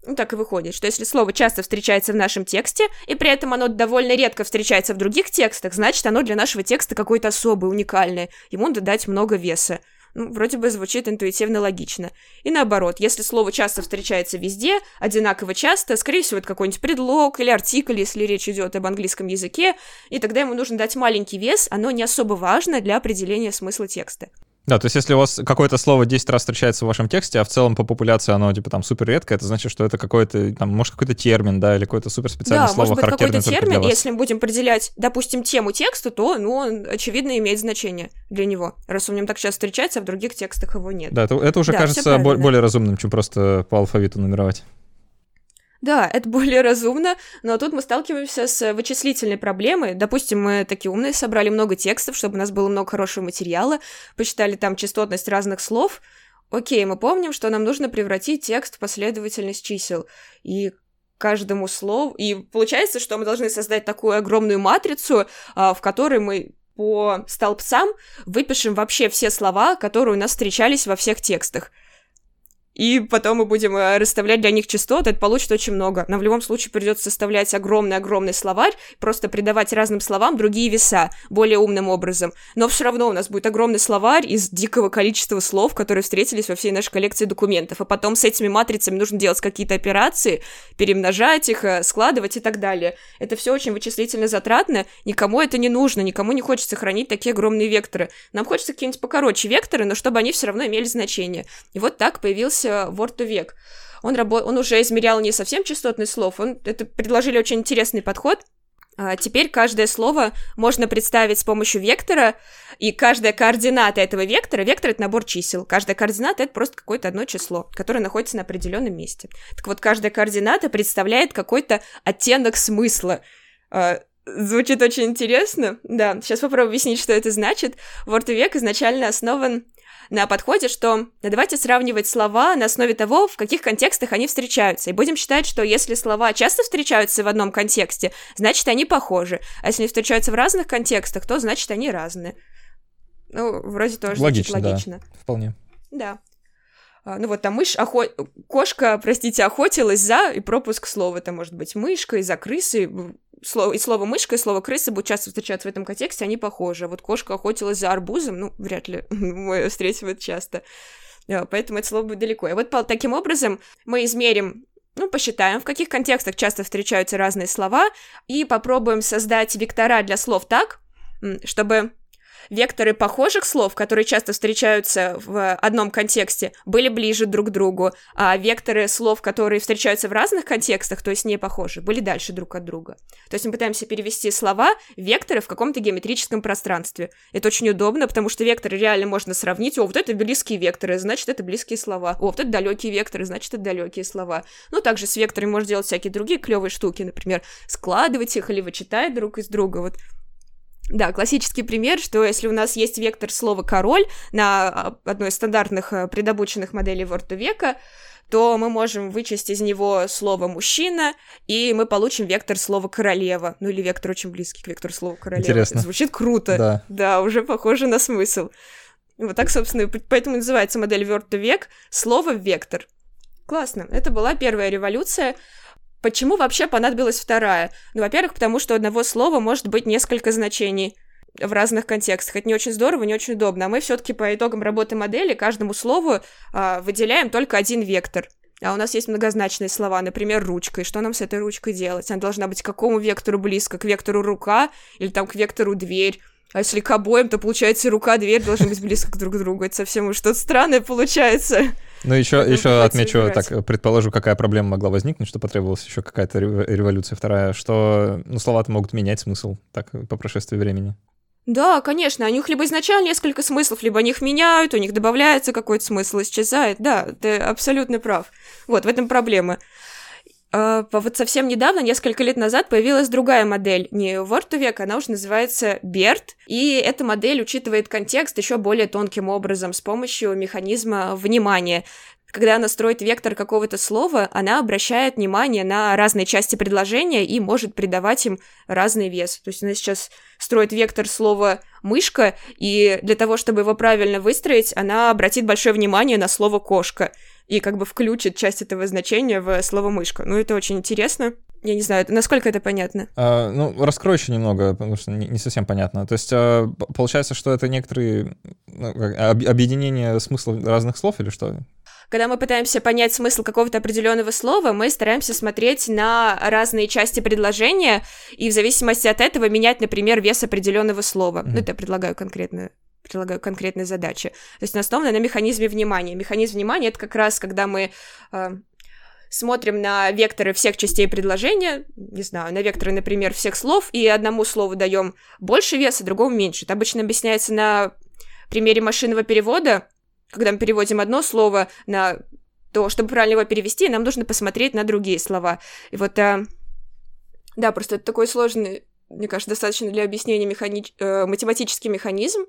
ну, так и выходит, что если слово часто встречается в нашем тексте, и при этом оно довольно редко встречается в других текстах, значит, оно для нашего текста какое-то особое, уникальное. Ему надо дать много веса. Ну, вроде бы звучит интуитивно логично. И наоборот, если слово часто встречается везде, одинаково часто, скорее всего, это какой-нибудь предлог или артикль, если речь идет об английском языке, и тогда ему нужно дать маленький вес, оно не особо важно для определения смысла текста. Да, то есть если у вас какое-то слово 10 раз встречается в вашем тексте, а в целом по популяции оно типа там супер редко, это значит, что это какой-то, там, может, какой-то термин, да, или какое-то супер специальное да, слово, может быть, какой-то термин, если мы будем определять, допустим, тему текста, то, ну, он, очевидно, имеет значение для него, раз он в нем так часто встречается, а в других текстах его нет. Да, это, это уже да, кажется более разумным, чем просто по алфавиту нумеровать. Да, это более разумно, но тут мы сталкиваемся с вычислительной проблемой. Допустим, мы такие умные, собрали много текстов, чтобы у нас было много хорошего материала, посчитали там частотность разных слов. Окей, мы помним, что нам нужно превратить текст в последовательность чисел. И каждому слову. И получается, что мы должны создать такую огромную матрицу, а, в которой мы по столбцам выпишем вообще все слова, которые у нас встречались во всех текстах и потом мы будем э, расставлять для них частоты, это получит очень много. Но в любом случае придется составлять огромный-огромный словарь, просто придавать разным словам другие веса, более умным образом. Но все равно у нас будет огромный словарь из дикого количества слов, которые встретились во всей нашей коллекции документов. А потом с этими матрицами нужно делать какие-то операции, перемножать их, э, складывать и так далее. Это все очень вычислительно затратно, никому это не нужно, никому не хочется хранить такие огромные векторы. Нам хочется какие-нибудь покороче векторы, но чтобы они все равно имели значение. И вот так появился появился Word to Vec. Он, рабо- он уже измерял не совсем частотность слов, он это предложили очень интересный подход. А теперь каждое слово можно представить с помощью вектора, и каждая координата этого вектора, вектор — это набор чисел, каждая координата — это просто какое-то одно число, которое находится на определенном месте. Так вот, каждая координата представляет какой-то оттенок смысла. А, звучит очень интересно. Да, сейчас попробую объяснить, что это значит. Word век изначально основан на подходе, что давайте сравнивать слова на основе того, в каких контекстах они встречаются. И будем считать, что если слова часто встречаются в одном контексте, значит, они похожи. А если они встречаются в разных контекстах, то значит, они разные. Ну, вроде тоже логично, логично. Да, вполне. Да. А, ну вот там мышь, охо... кошка, простите, охотилась за, и пропуск слова, это может быть мышка, из-за крысы, слово, и слово мышка, и слово крыса будут часто встречаться в этом контексте, они похожи. Вот кошка охотилась за арбузом, ну, вряд ли (laughs) мы встретим это часто. Поэтому это слово будет далеко. И вот таким образом мы измерим ну, посчитаем, в каких контекстах часто встречаются разные слова, и попробуем создать вектора для слов так, чтобы Векторы похожих слов, которые часто встречаются в одном контексте, были ближе друг к другу, а векторы слов, которые встречаются в разных контекстах, то есть не похожи, были дальше друг от друга. То есть мы пытаемся перевести слова, векторы в каком-то геометрическом пространстве. Это очень удобно, потому что векторы реально можно сравнить. О, вот это близкие векторы, значит, это близкие слова. О, вот это далекие векторы, значит, это далекие слова. Ну, также с векторами можно делать всякие другие клевые штуки, например, складывать их или вычитать друг из друга. Вот да, классический пример, что если у нас есть вектор слова «король» на а, одной из стандартных э, предобученных моделей Word века, то мы можем вычесть из него слово «мужчина», и мы получим вектор слова «королева». Ну или вектор очень близкий к вектору слова «королева». Интересно. Звучит круто. Да. Да, уже похоже на смысл. Вот так, собственно, поэтому называется модель Word век слово «вектор». Классно. Это была первая революция. Почему вообще понадобилась вторая? Ну, во-первых, потому что у одного слова может быть несколько значений в разных контекстах. Это не очень здорово, не очень удобно. А мы все-таки по итогам работы модели каждому слову а, выделяем только один вектор. А у нас есть многозначные слова, например, ручка. И что нам с этой ручкой делать? Она должна быть к какому вектору близко? К вектору рука или там к вектору дверь? А если к обоим, то получается рука, дверь должны быть близко друг к другу. Это совсем что-то странное получается. Ну, еще, еще отмечу, выбирать. так, предположу, какая проблема могла возникнуть, что потребовалась еще какая-то революция вторая, что ну, слова-то могут менять смысл так по прошествии времени. Да, конечно, у них либо изначально несколько смыслов, либо они их меняют, у них добавляется какой-то смысл, исчезает. Да, ты абсолютно прав. Вот, в этом проблема. Uh, вот совсем недавно, несколько лет назад, появилась другая модель, не Word она уже называется BERT, и эта модель учитывает контекст еще более тонким образом с помощью механизма внимания. Когда она строит вектор какого-то слова, она обращает внимание на разные части предложения и может придавать им разный вес. То есть она сейчас строит вектор слова «мышка», и для того, чтобы его правильно выстроить, она обратит большое внимание на слово «кошка» и как бы включит часть этого значения в слово «мышка». Ну, это очень интересно. Я не знаю, насколько это понятно? А, ну, раскрою еще немного, потому что не, не совсем понятно. То есть а, получается, что это некоторые ну, объединение смысла разных слов или что? Когда мы пытаемся понять смысл какого-то определенного слова, мы стараемся смотреть на разные части предложения и в зависимости от этого менять, например, вес определенного слова. Mm-hmm. Ну, это я предлагаю конкретно предлагаю конкретные задачи. То есть основано на механизме внимания. Механизм внимания — это как раз, когда мы э, смотрим на векторы всех частей предложения, не знаю, на векторы, например, всех слов, и одному слову даем больше веса, другому меньше. Это обычно объясняется на примере машинного перевода, когда мы переводим одно слово на то чтобы правильно его перевести, нам нужно посмотреть на другие слова. И вот, э, да, просто это такой сложный, мне кажется, достаточно для объяснения механи... э, математический механизм,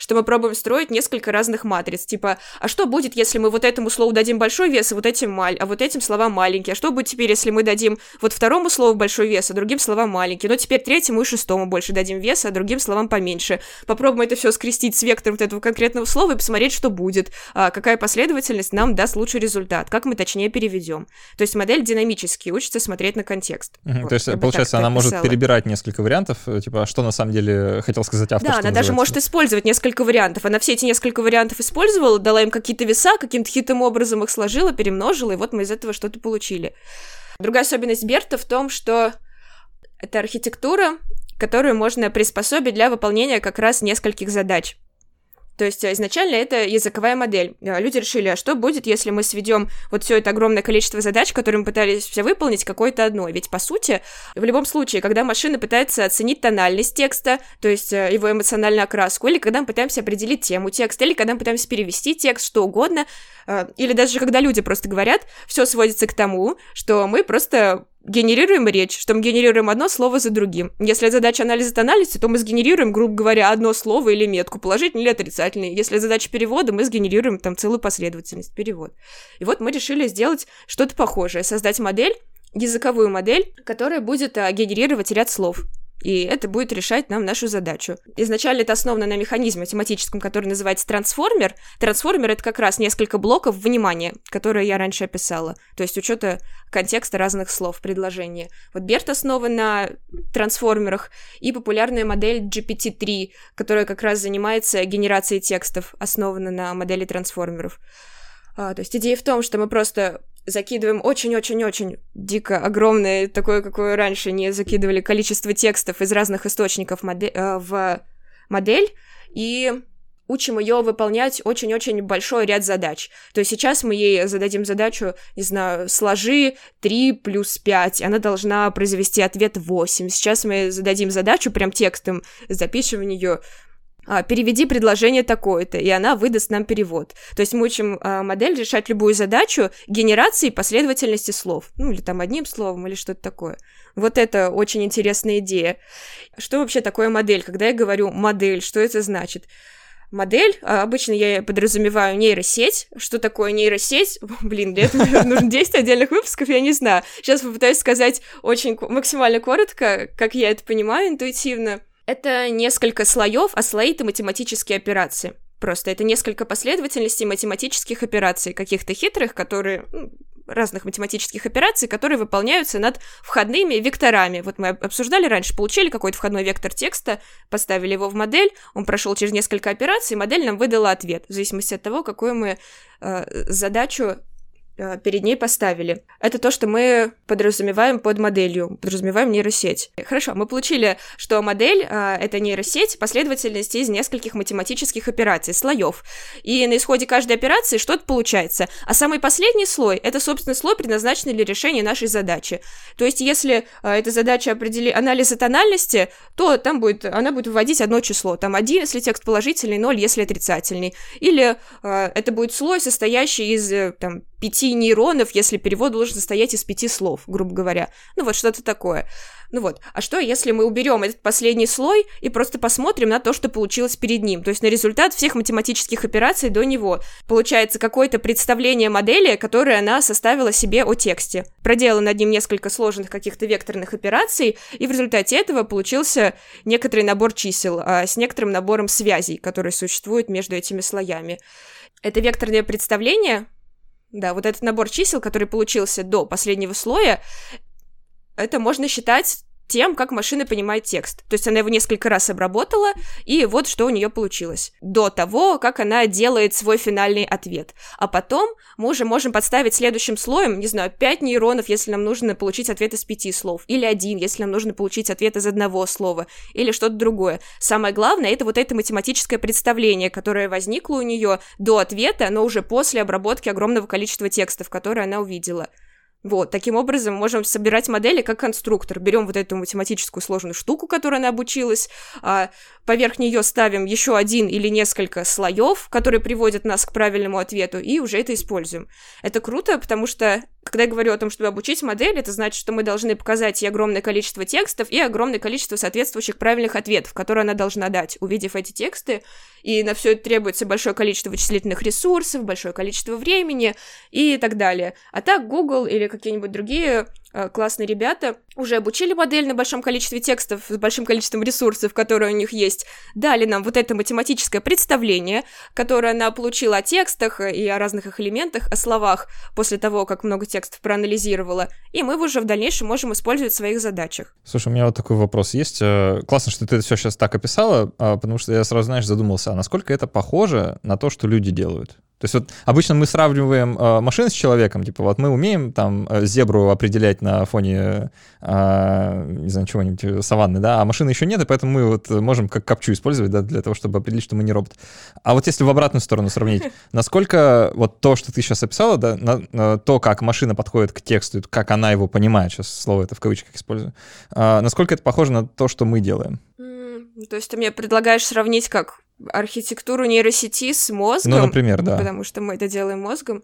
что мы пробуем строить несколько разных матриц. Типа, а что будет, если мы вот этому слову дадим большой вес, а вот этим маль, а вот этим словам маленький? А что будет теперь, если мы дадим вот второму слову большой вес, а другим словам маленький? Но теперь третьему и шестому больше дадим вес, а другим словам поменьше. Попробуем это все скрестить с вектором вот этого конкретного слова и посмотреть, что будет. А какая последовательность нам даст лучший результат, как мы точнее переведем. То есть модель динамически учится смотреть на контекст. Угу, вот, то есть, получается, она может перебирать несколько вариантов, типа, а что на самом деле хотел сказать автор, Да, она даже может использовать несколько несколько вариантов. Она все эти несколько вариантов использовала, дала им какие-то веса, каким-то хитрым образом их сложила, перемножила, и вот мы из этого что-то получили. Другая особенность Берта в том, что это архитектура, которую можно приспособить для выполнения как раз нескольких задач. То есть э, изначально это языковая модель. Э, люди решили, а что будет, если мы сведем вот все это огромное количество задач, которые мы пытались все выполнить, какой-то одной? Ведь, по сути, в любом случае, когда машина пытается оценить тональность текста, то есть э, его эмоциональную окраску, или когда мы пытаемся определить тему текста, или когда мы пытаемся перевести текст, что угодно, или даже когда люди просто говорят, все сводится к тому, что мы просто генерируем речь, что мы генерируем одно слово за другим. Если задача анализа тональности, то мы сгенерируем, грубо говоря, одно слово или метку, положительный или отрицательный. Если задача перевода, мы сгенерируем там целую последовательность перевод. И вот мы решили сделать что-то похожее, создать модель, языковую модель, которая будет а, генерировать ряд слов и это будет решать нам нашу задачу. Изначально это основано на механизме математическом, который называется трансформер. Трансформер — это как раз несколько блоков внимания, которые я раньше описала, то есть учета контекста разных слов в предложении. Вот Берт основан на трансформерах, и популярная модель GPT-3, которая как раз занимается генерацией текстов, основана на модели трансформеров. А, то есть идея в том, что мы просто закидываем очень-очень-очень дико огромное, такое, какое раньше не закидывали, количество текстов из разных источников модель, э, в модель, и учим ее выполнять очень-очень большой ряд задач. То есть сейчас мы ей зададим задачу, не знаю, сложи 3 плюс 5, она должна произвести ответ 8. Сейчас мы зададим задачу прям текстом, запишем в нее переведи предложение такое-то, и она выдаст нам перевод. То есть мы учим а, модель решать любую задачу генерации последовательности слов. Ну, или там одним словом, или что-то такое. Вот это очень интересная идея. Что вообще такое модель? Когда я говорю модель, что это значит? модель. А, обычно я подразумеваю нейросеть. Что такое нейросеть? (laughs) Блин, для этого нужно 10 отдельных выпусков, я не знаю. Сейчас попытаюсь сказать очень максимально коротко, как я это понимаю интуитивно. Это несколько слоев, а слои — это математические операции. Просто это несколько последовательностей математических операций, каких-то хитрых, которые ну, разных математических операций, которые выполняются над входными векторами. Вот мы обсуждали раньше, получили какой-то входной вектор текста, поставили его в модель, он прошел через несколько операций, модель нам выдала ответ, в зависимости от того, какую мы э, задачу перед ней поставили. Это то, что мы подразумеваем под моделью, подразумеваем нейросеть. Хорошо, мы получили, что модель э, — это нейросеть, последовательность из нескольких математических операций, слоев. И на исходе каждой операции что-то получается. А самый последний слой — это, собственно, слой, предназначенный для решения нашей задачи. То есть, если э, эта задача определи... анализа тональности, то там будет, она будет выводить одно число. Там один, если текст положительный, ноль, если отрицательный. Или э, это будет слой, состоящий из э, там, пяти нейронов, если перевод должен состоять из пяти слов, грубо говоря. Ну вот что-то такое. Ну вот, а что, если мы уберем этот последний слой и просто посмотрим на то, что получилось перед ним, то есть на результат всех математических операций до него? Получается какое-то представление модели, которое она составила себе о тексте. Проделала над ним несколько сложных каких-то векторных операций, и в результате этого получился некоторый набор чисел а, с некоторым набором связей, которые существуют между этими слоями. Это векторное представление, да, вот этот набор чисел, который получился до последнего слоя, это можно считать тем, как машина понимает текст. То есть она его несколько раз обработала, и вот что у нее получилось. До того, как она делает свой финальный ответ. А потом мы уже можем подставить следующим слоем, не знаю, 5 нейронов, если нам нужно получить ответ из пяти слов, или один, если нам нужно получить ответ из одного слова, или что-то другое. Самое главное, это вот это математическое представление, которое возникло у нее до ответа, но уже после обработки огромного количества текстов, которые она увидела. Вот, таким образом можем собирать модели как конструктор. Берем вот эту математическую сложную штуку, которой она обучилась, а поверх нее ставим еще один или несколько слоев, которые приводят нас к правильному ответу, и уже это используем. Это круто, потому что когда я говорю о том, чтобы обучить модель, это значит, что мы должны показать ей огромное количество текстов и огромное количество соответствующих правильных ответов, которые она должна дать, увидев эти тексты. И на все это требуется большое количество вычислительных ресурсов, большое количество времени и так далее. А так Google или какие-нибудь другие Э, классные ребята уже обучили модель на большом количестве текстов, с большим количеством ресурсов, которые у них есть, дали нам вот это математическое представление, которое она получила о текстах и о разных их элементах, о словах, после того, как много текстов проанализировала, и мы уже в дальнейшем можем использовать в своих задачах. Слушай, у меня вот такой вопрос есть. Э, классно, что ты это все сейчас так описала, а, потому что я сразу, знаешь, задумался, а насколько это похоже на то, что люди делают? То есть вот обычно мы сравниваем э, машины с человеком, типа вот мы умеем там э, зебру определять на фоне, э, не знаю, чего-нибудь, э, саванны, да, а машины еще нет, и поэтому мы вот можем как капчу использовать, да, для того, чтобы определить, что мы не робот. А вот если в обратную сторону сравнить, (laughs) насколько вот то, что ты сейчас описала, да, на, на то, как машина подходит к тексту, как она его понимает, сейчас слово это в кавычках использую, э, насколько это похоже на то, что мы делаем? То есть ты мне предлагаешь сравнить как архитектуру нейросети с мозгом. Ну, например, да. Потому что мы это делаем мозгом.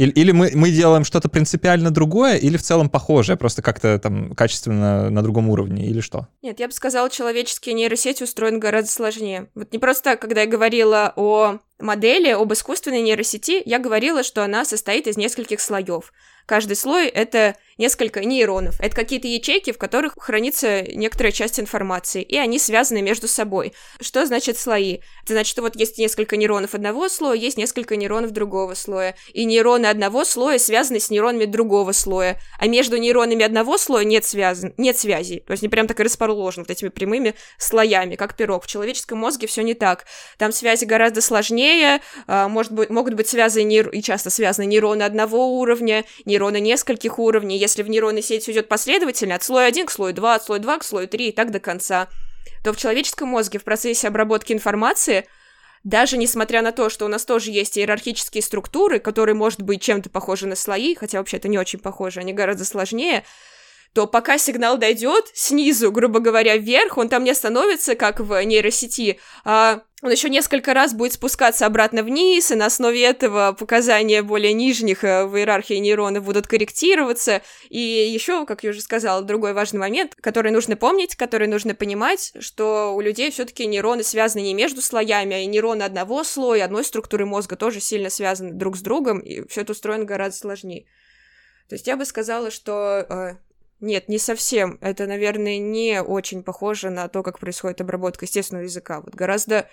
Или, или мы, мы делаем что-то принципиально другое, или в целом похожее, просто как-то там качественно на другом уровне, или что? Нет, я бы сказала, человеческие нейросети устроены гораздо сложнее. Вот не просто, когда я говорила о модели, об искусственной нейросети, я говорила, что она состоит из нескольких слоев. Каждый слой — это несколько нейронов. Это какие-то ячейки, в которых хранится некоторая часть информации, и они связаны между собой. Что значит слои? Это значит, что вот есть несколько нейронов одного слоя, есть несколько нейронов другого слоя, и нейроны одного слоя связаны с нейронами другого слоя, а между нейронами одного слоя нет, связан, нет связи. То есть они прям так и расположены вот этими прямыми слоями, как пирог. В человеческом мозге все не так. Там связи гораздо сложнее, а, может быть, могут быть связаны и часто связаны нейроны одного уровня, нейроны нескольких уровней, если в нейронной сети идет последовательно от слоя 1 к слою 2, от слоя 2 к слою 3 и так до конца, то в человеческом мозге в процессе обработки информации даже несмотря на то, что у нас тоже есть иерархические структуры, которые, может быть, чем-то похожи на слои, хотя вообще это не очень похоже, они гораздо сложнее, то пока сигнал дойдет снизу, грубо говоря, вверх, он там не остановится, как в нейросети, а он еще несколько раз будет спускаться обратно вниз, и на основе этого показания более нижних э, в иерархии нейронов будут корректироваться. И еще, как я уже сказала, другой важный момент, который нужно помнить, который нужно понимать, что у людей все-таки нейроны связаны не между слоями, а нейроны одного слоя, одной структуры мозга тоже сильно связаны друг с другом, и все это устроено гораздо сложнее. То есть я бы сказала, что э, нет, не совсем. Это, наверное, не очень похоже на то, как происходит обработка естественного языка. Вот гораздо...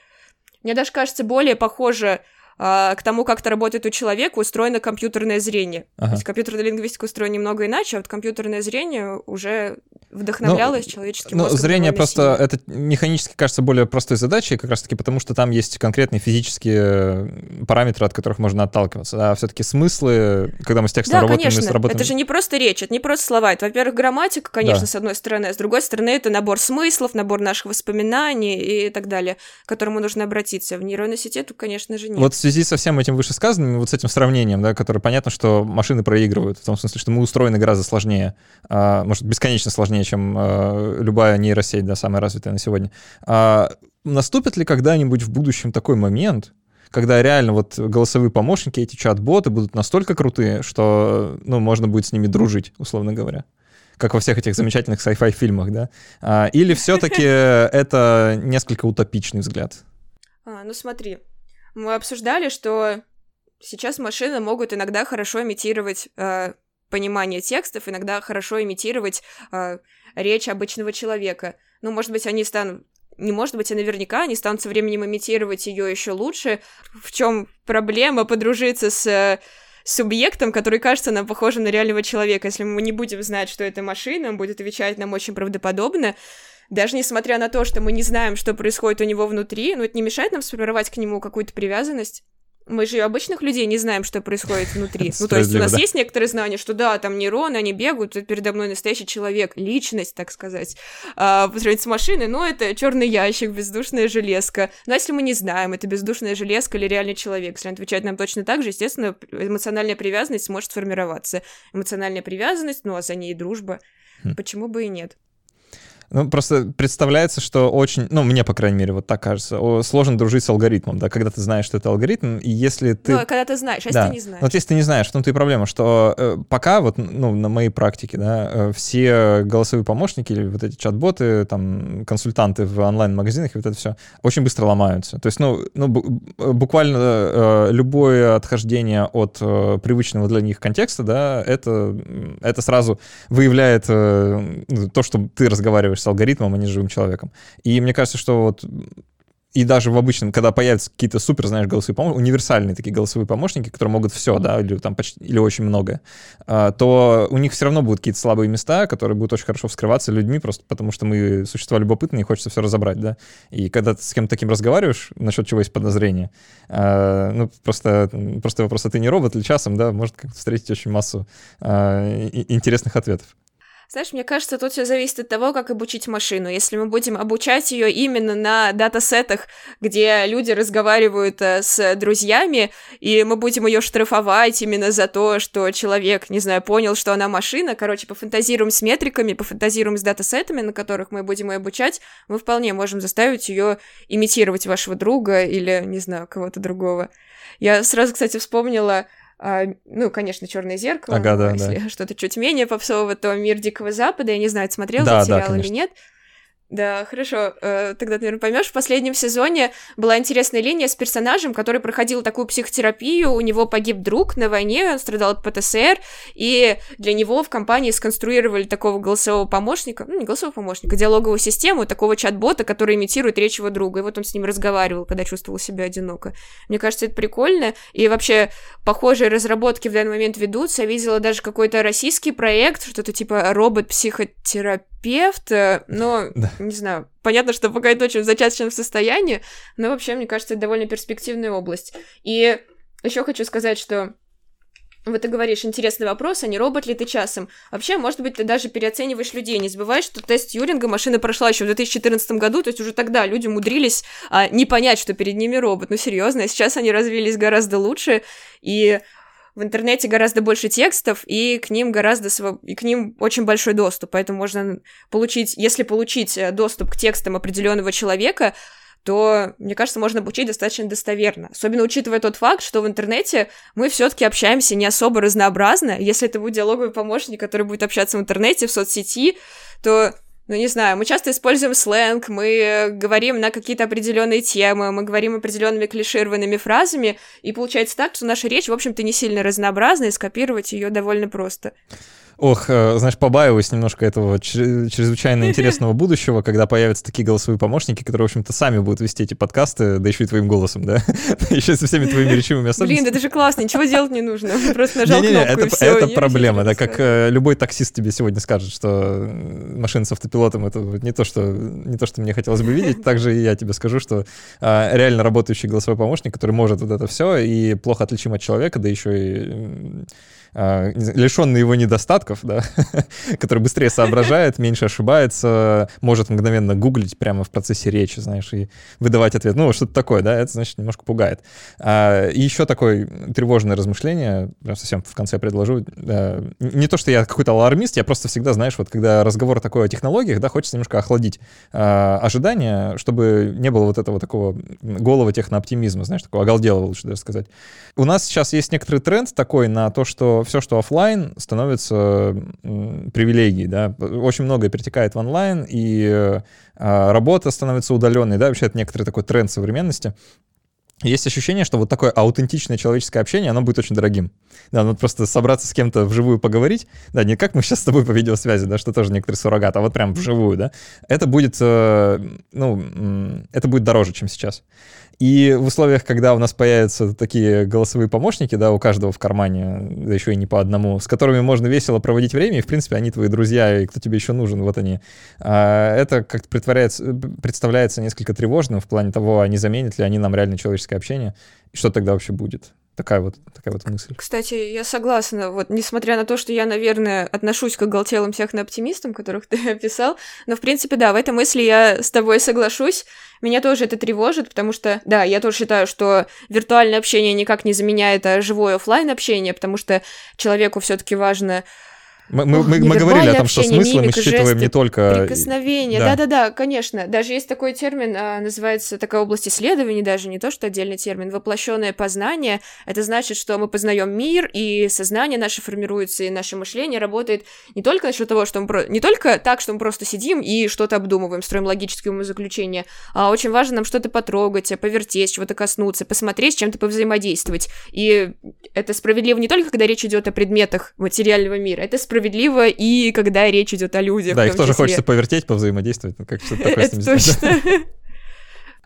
Мне даже кажется, более похоже а, к тому, как это работает у человека, устроено компьютерное зрение. Ага. То есть компьютерная лингвистика устроена немного иначе, а вот компьютерное зрение уже вдохновлялось ну, человеческим ну, зрение просто, сильно. это механически кажется более простой задачей, как раз-таки потому, что там есть конкретные физические параметры, от которых можно отталкиваться. А все-таки смыслы, когда мы с текстом да, работаем, конечно. мы сработаем... это же не просто речь, это не просто слова. Это, во-первых, грамматика, конечно, да. с одной стороны, а с другой стороны, это набор смыслов, набор наших воспоминаний и так далее, к которому нужно обратиться. В нейронной сети тут, конечно же, нет. Вот связи со всем этим вышесказанным, вот с этим сравнением, да, которое понятно, что машины проигрывают, в том смысле, что мы устроены гораздо сложнее, а, может, бесконечно сложнее, чем а, любая нейросеть, да, самая развитая на сегодня. А, наступит ли когда-нибудь в будущем такой момент, когда реально вот голосовые помощники, эти чат-боты будут настолько крутые, что, ну, можно будет с ними дружить, условно говоря? как во всех этих замечательных sci-fi фильмах, да? А, или все-таки (laughs) это несколько утопичный взгляд? А, ну смотри, мы обсуждали, что сейчас машины могут иногда хорошо имитировать э, понимание текстов, иногда хорошо имитировать э, речь обычного человека. Ну, может быть, они станут не может быть, а наверняка они станут со временем имитировать ее еще лучше. В чем проблема подружиться с э, субъектом, который кажется нам похожим на реального человека. Если мы не будем знать, что это машина, он будет отвечать нам очень правдоподобно, даже несмотря на то, что мы не знаем, что происходит у него внутри, но это не мешает нам сформировать к нему какую-то привязанность. мы же обычных людей не знаем, что происходит внутри. Ну, то есть у нас да. есть некоторые знания, что да, там нейроны, они бегают, тут передо мной настоящий человек, личность, так сказать, а, по сравнению с машиной, но это черный ящик, бездушная железка. Но если мы не знаем, это бездушная железка или реальный человек, если он отвечает нам точно так же, естественно, эмоциональная привязанность может сформироваться. Эмоциональная привязанность, ну, а за ней дружба. Хм. Почему бы и нет? Ну, просто представляется, что очень, ну, мне, по крайней мере, вот так кажется, сложно дружить с алгоритмом, да, когда ты знаешь, что это алгоритм, и если ты... Ну, когда ты знаешь, а да. если ты не знаешь? Вот если ты не знаешь, том-то и проблема, что э, пока вот, ну, на моей практике, да, э, все голосовые помощники или вот эти чат-боты, там, консультанты в онлайн-магазинах и вот это все очень быстро ломаются. То есть, ну, ну буквально э, любое отхождение от э, привычного для них контекста, да, это, это сразу выявляет э, то, что ты разговариваешь с алгоритмом, а не с живым человеком. И мне кажется, что вот и даже в обычном, когда появятся какие-то супер, знаешь, голосовые помощники, универсальные такие голосовые помощники, которые могут все, да, или там почти, или очень многое, а, то у них все равно будут какие-то слабые места, которые будут очень хорошо вскрываться людьми, просто потому что мы существа любопытные, и хочется все разобрать, да. И когда ты с кем-то таким разговариваешь, насчет чего есть подозрение, а, ну, просто, просто вопрос, а ты не робот или часом, да, может как-то встретить очень массу а, интересных ответов. Знаешь, мне кажется, тут все зависит от того, как обучить машину. Если мы будем обучать ее именно на датасетах, где люди разговаривают э, с друзьями, и мы будем ее штрафовать именно за то, что человек, не знаю, понял, что она машина, короче, пофантазируем с метриками, пофантазируем с датасетами, на которых мы будем ее обучать, мы вполне можем заставить ее имитировать вашего друга или, не знаю, кого-то другого. Я сразу, кстати, вспомнила ну, конечно, черное зеркало. Ага, да, если да. (laughs) что-то чуть менее попсового, то мир Дикого Запада. Я не знаю, смотрел да, этот сериал да, или нет. Да, хорошо. Э, тогда ты, наверное, поймешь. В последнем сезоне была интересная линия с персонажем, который проходил такую психотерапию. У него погиб друг на войне, он страдал от ПТСР, и для него в компании сконструировали такого голосового помощника, ну, не голосового помощника, диалоговую систему, такого чат-бота, который имитирует речь его друга. И вот он с ним разговаривал, когда чувствовал себя одиноко. Мне кажется, это прикольно. И вообще, похожие разработки в данный момент ведутся. Я видела даже какой-то российский проект, что-то типа робот-психотерапевт, э, но да не знаю, понятно, что пока это очень в зачаточном состоянии, но вообще, мне кажется, это довольно перспективная область. И еще хочу сказать, что вот ты говоришь, интересный вопрос, а не робот ли ты часом? Вообще, может быть, ты даже переоцениваешь людей. Не забывай, что тест Юринга машина прошла еще в 2014 году, то есть уже тогда люди умудрились а, не понять, что перед ними робот. Ну, серьезно, а сейчас они развились гораздо лучше, и в интернете гораздо больше текстов, и к ним гораздо своб... и к ним очень большой доступ. Поэтому можно получить, если получить э, доступ к текстам определенного человека, то, мне кажется, можно обучить достаточно достоверно. Особенно учитывая тот факт, что в интернете мы все-таки общаемся не особо разнообразно. Если это будет диалоговый помощник, который будет общаться в интернете, в соцсети, то ну, не знаю, мы часто используем сленг, мы говорим на какие-то определенные темы, мы говорим определенными клишированными фразами, и получается так, что наша речь, в общем-то, не сильно разнообразна, и скопировать ее довольно просто. Ох, э, знаешь, побаиваюсь немножко этого чрезвычайно (laughs) интересного будущего, когда появятся такие голосовые помощники, которые, в общем-то, сами будут вести эти подкасты, да еще и твоим голосом, да? (laughs) еще со всеми твоими речевыми особенностями. Блин, это же классно, ничего делать не нужно. (laughs) Просто нажал не, не, кнопку, это, все, это проблема, да, как э, любой таксист тебе сегодня скажет, что машина с автопилотом — это не то, что, не то, что мне хотелось бы видеть, также и я тебе скажу, что э, реально работающий голосовой помощник, который может вот это все и плохо отличим от человека, да еще и а, лишенный его недостатков, да, (laughs) который быстрее соображает, меньше ошибается, может мгновенно гуглить прямо в процессе речи, знаешь, и выдавать ответ. Ну, что-то такое, да, это, значит, немножко пугает. А, и еще такое тревожное размышление, прям совсем в конце предложу. Не то, что я какой-то алармист, я просто всегда, знаешь, вот когда разговор такой о технологиях, да, хочется немножко охладить а, ожидания, чтобы не было вот этого такого голого технооптимизма, знаешь, такого оголделого, лучше даже сказать. У нас сейчас есть некоторый тренд такой на то, что все, что офлайн, становится привилегией, да. Очень многое перетекает в онлайн, и э, работа становится удаленной, да, вообще это некоторый такой тренд современности. Есть ощущение, что вот такое аутентичное человеческое общение, оно будет очень дорогим. Да, ну просто собраться с кем-то вживую поговорить, да, не как мы сейчас с тобой по видеосвязи, да, что тоже некоторые суррогат, а вот прям вживую, да, это будет, э, ну, это будет дороже, чем сейчас. И в условиях, когда у нас появятся такие голосовые помощники, да, у каждого в кармане, да еще и не по одному, с которыми можно весело проводить время, и, в принципе, они твои друзья, и кто тебе еще нужен, вот они. А это как-то притворяется, представляется несколько тревожным в плане того, а не заменят ли они нам реально человеческое общение, и что тогда вообще будет. Такая вот, такая вот мысль. Кстати, я согласна. Вот, несмотря на то, что я, наверное, отношусь к оголтелым технооптимистам, которых (laughs) ты описал, но, в принципе, да, в этой мысли я с тобой соглашусь. Меня тоже это тревожит, потому что, да, я тоже считаю, что виртуальное общение никак не заменяет а живое офлайн общение, потому что человеку все-таки важно мы, мы, мы, мы говорили о том, что смыслы мы считываем жесты, не только... Прикосновение, да-да-да, конечно. Даже есть такой термин, а, называется такая область исследований, даже не то, что отдельный термин, воплощенное познание. Это значит, что мы познаем мир, и сознание наше формируется, и наше мышление работает не только насчет того, что мы... Про... Не только так, что мы просто сидим и что-то обдумываем, строим логические умозаключения, а очень важно нам что-то потрогать, повертеть, чего-то коснуться, посмотреть, с чем-то повзаимодействовать. И это справедливо не только, когда речь идет о предметах материального мира, это справедливо справедливо и когда речь идет о людях. Да, их тоже числе. хочется повертеть, повзаимодействовать, как что-то (laughs) такое с ними точно. (laughs)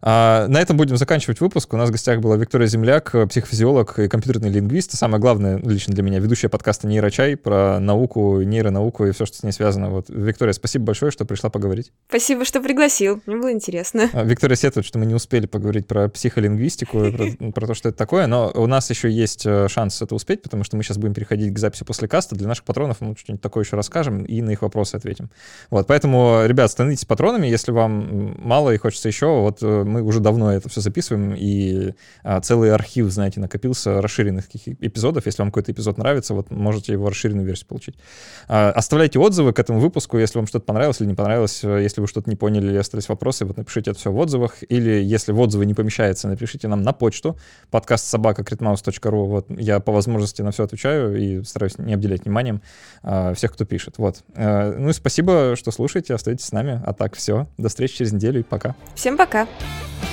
А, на этом будем заканчивать выпуск. У нас в гостях была Виктория Земляк, психофизиолог и компьютерный лингвист. Самое главное лично для меня, ведущая подкаста «Нейрочай» про науку, нейронауку и все, что с ней связано. Вот, Виктория, спасибо большое, что пришла поговорить. Спасибо, что пригласил. Мне было интересно. А, Виктория сетует, что мы не успели поговорить про психолингвистику, (laughs) про, про то, что это такое, но у нас еще есть э, шанс это успеть, потому что мы сейчас будем переходить к записи после каста. Для наших патронов мы что-нибудь такое еще расскажем и на их вопросы ответим. Вот, поэтому, ребят, становитесь патронами, если вам мало и хочется еще. Вот э, мы уже давно это все записываем, и а, целый архив, знаете, накопился расширенных эпизодов. Если вам какой-то эпизод нравится, вот можете его расширенную версию получить. А, оставляйте отзывы к этому выпуску, если вам что-то понравилось или не понравилось, э, если вы что-то не поняли или остались вопросы, вот напишите это все в отзывах, или если в отзывы не помещается, напишите нам на почту подкаст собака Вот я по возможности на все отвечаю и стараюсь не обделять вниманием а, всех, кто пишет. Вот. А, ну и спасибо, что слушаете, остаетесь с нами. А так все. До встречи через неделю и пока. Всем пока. Yeah.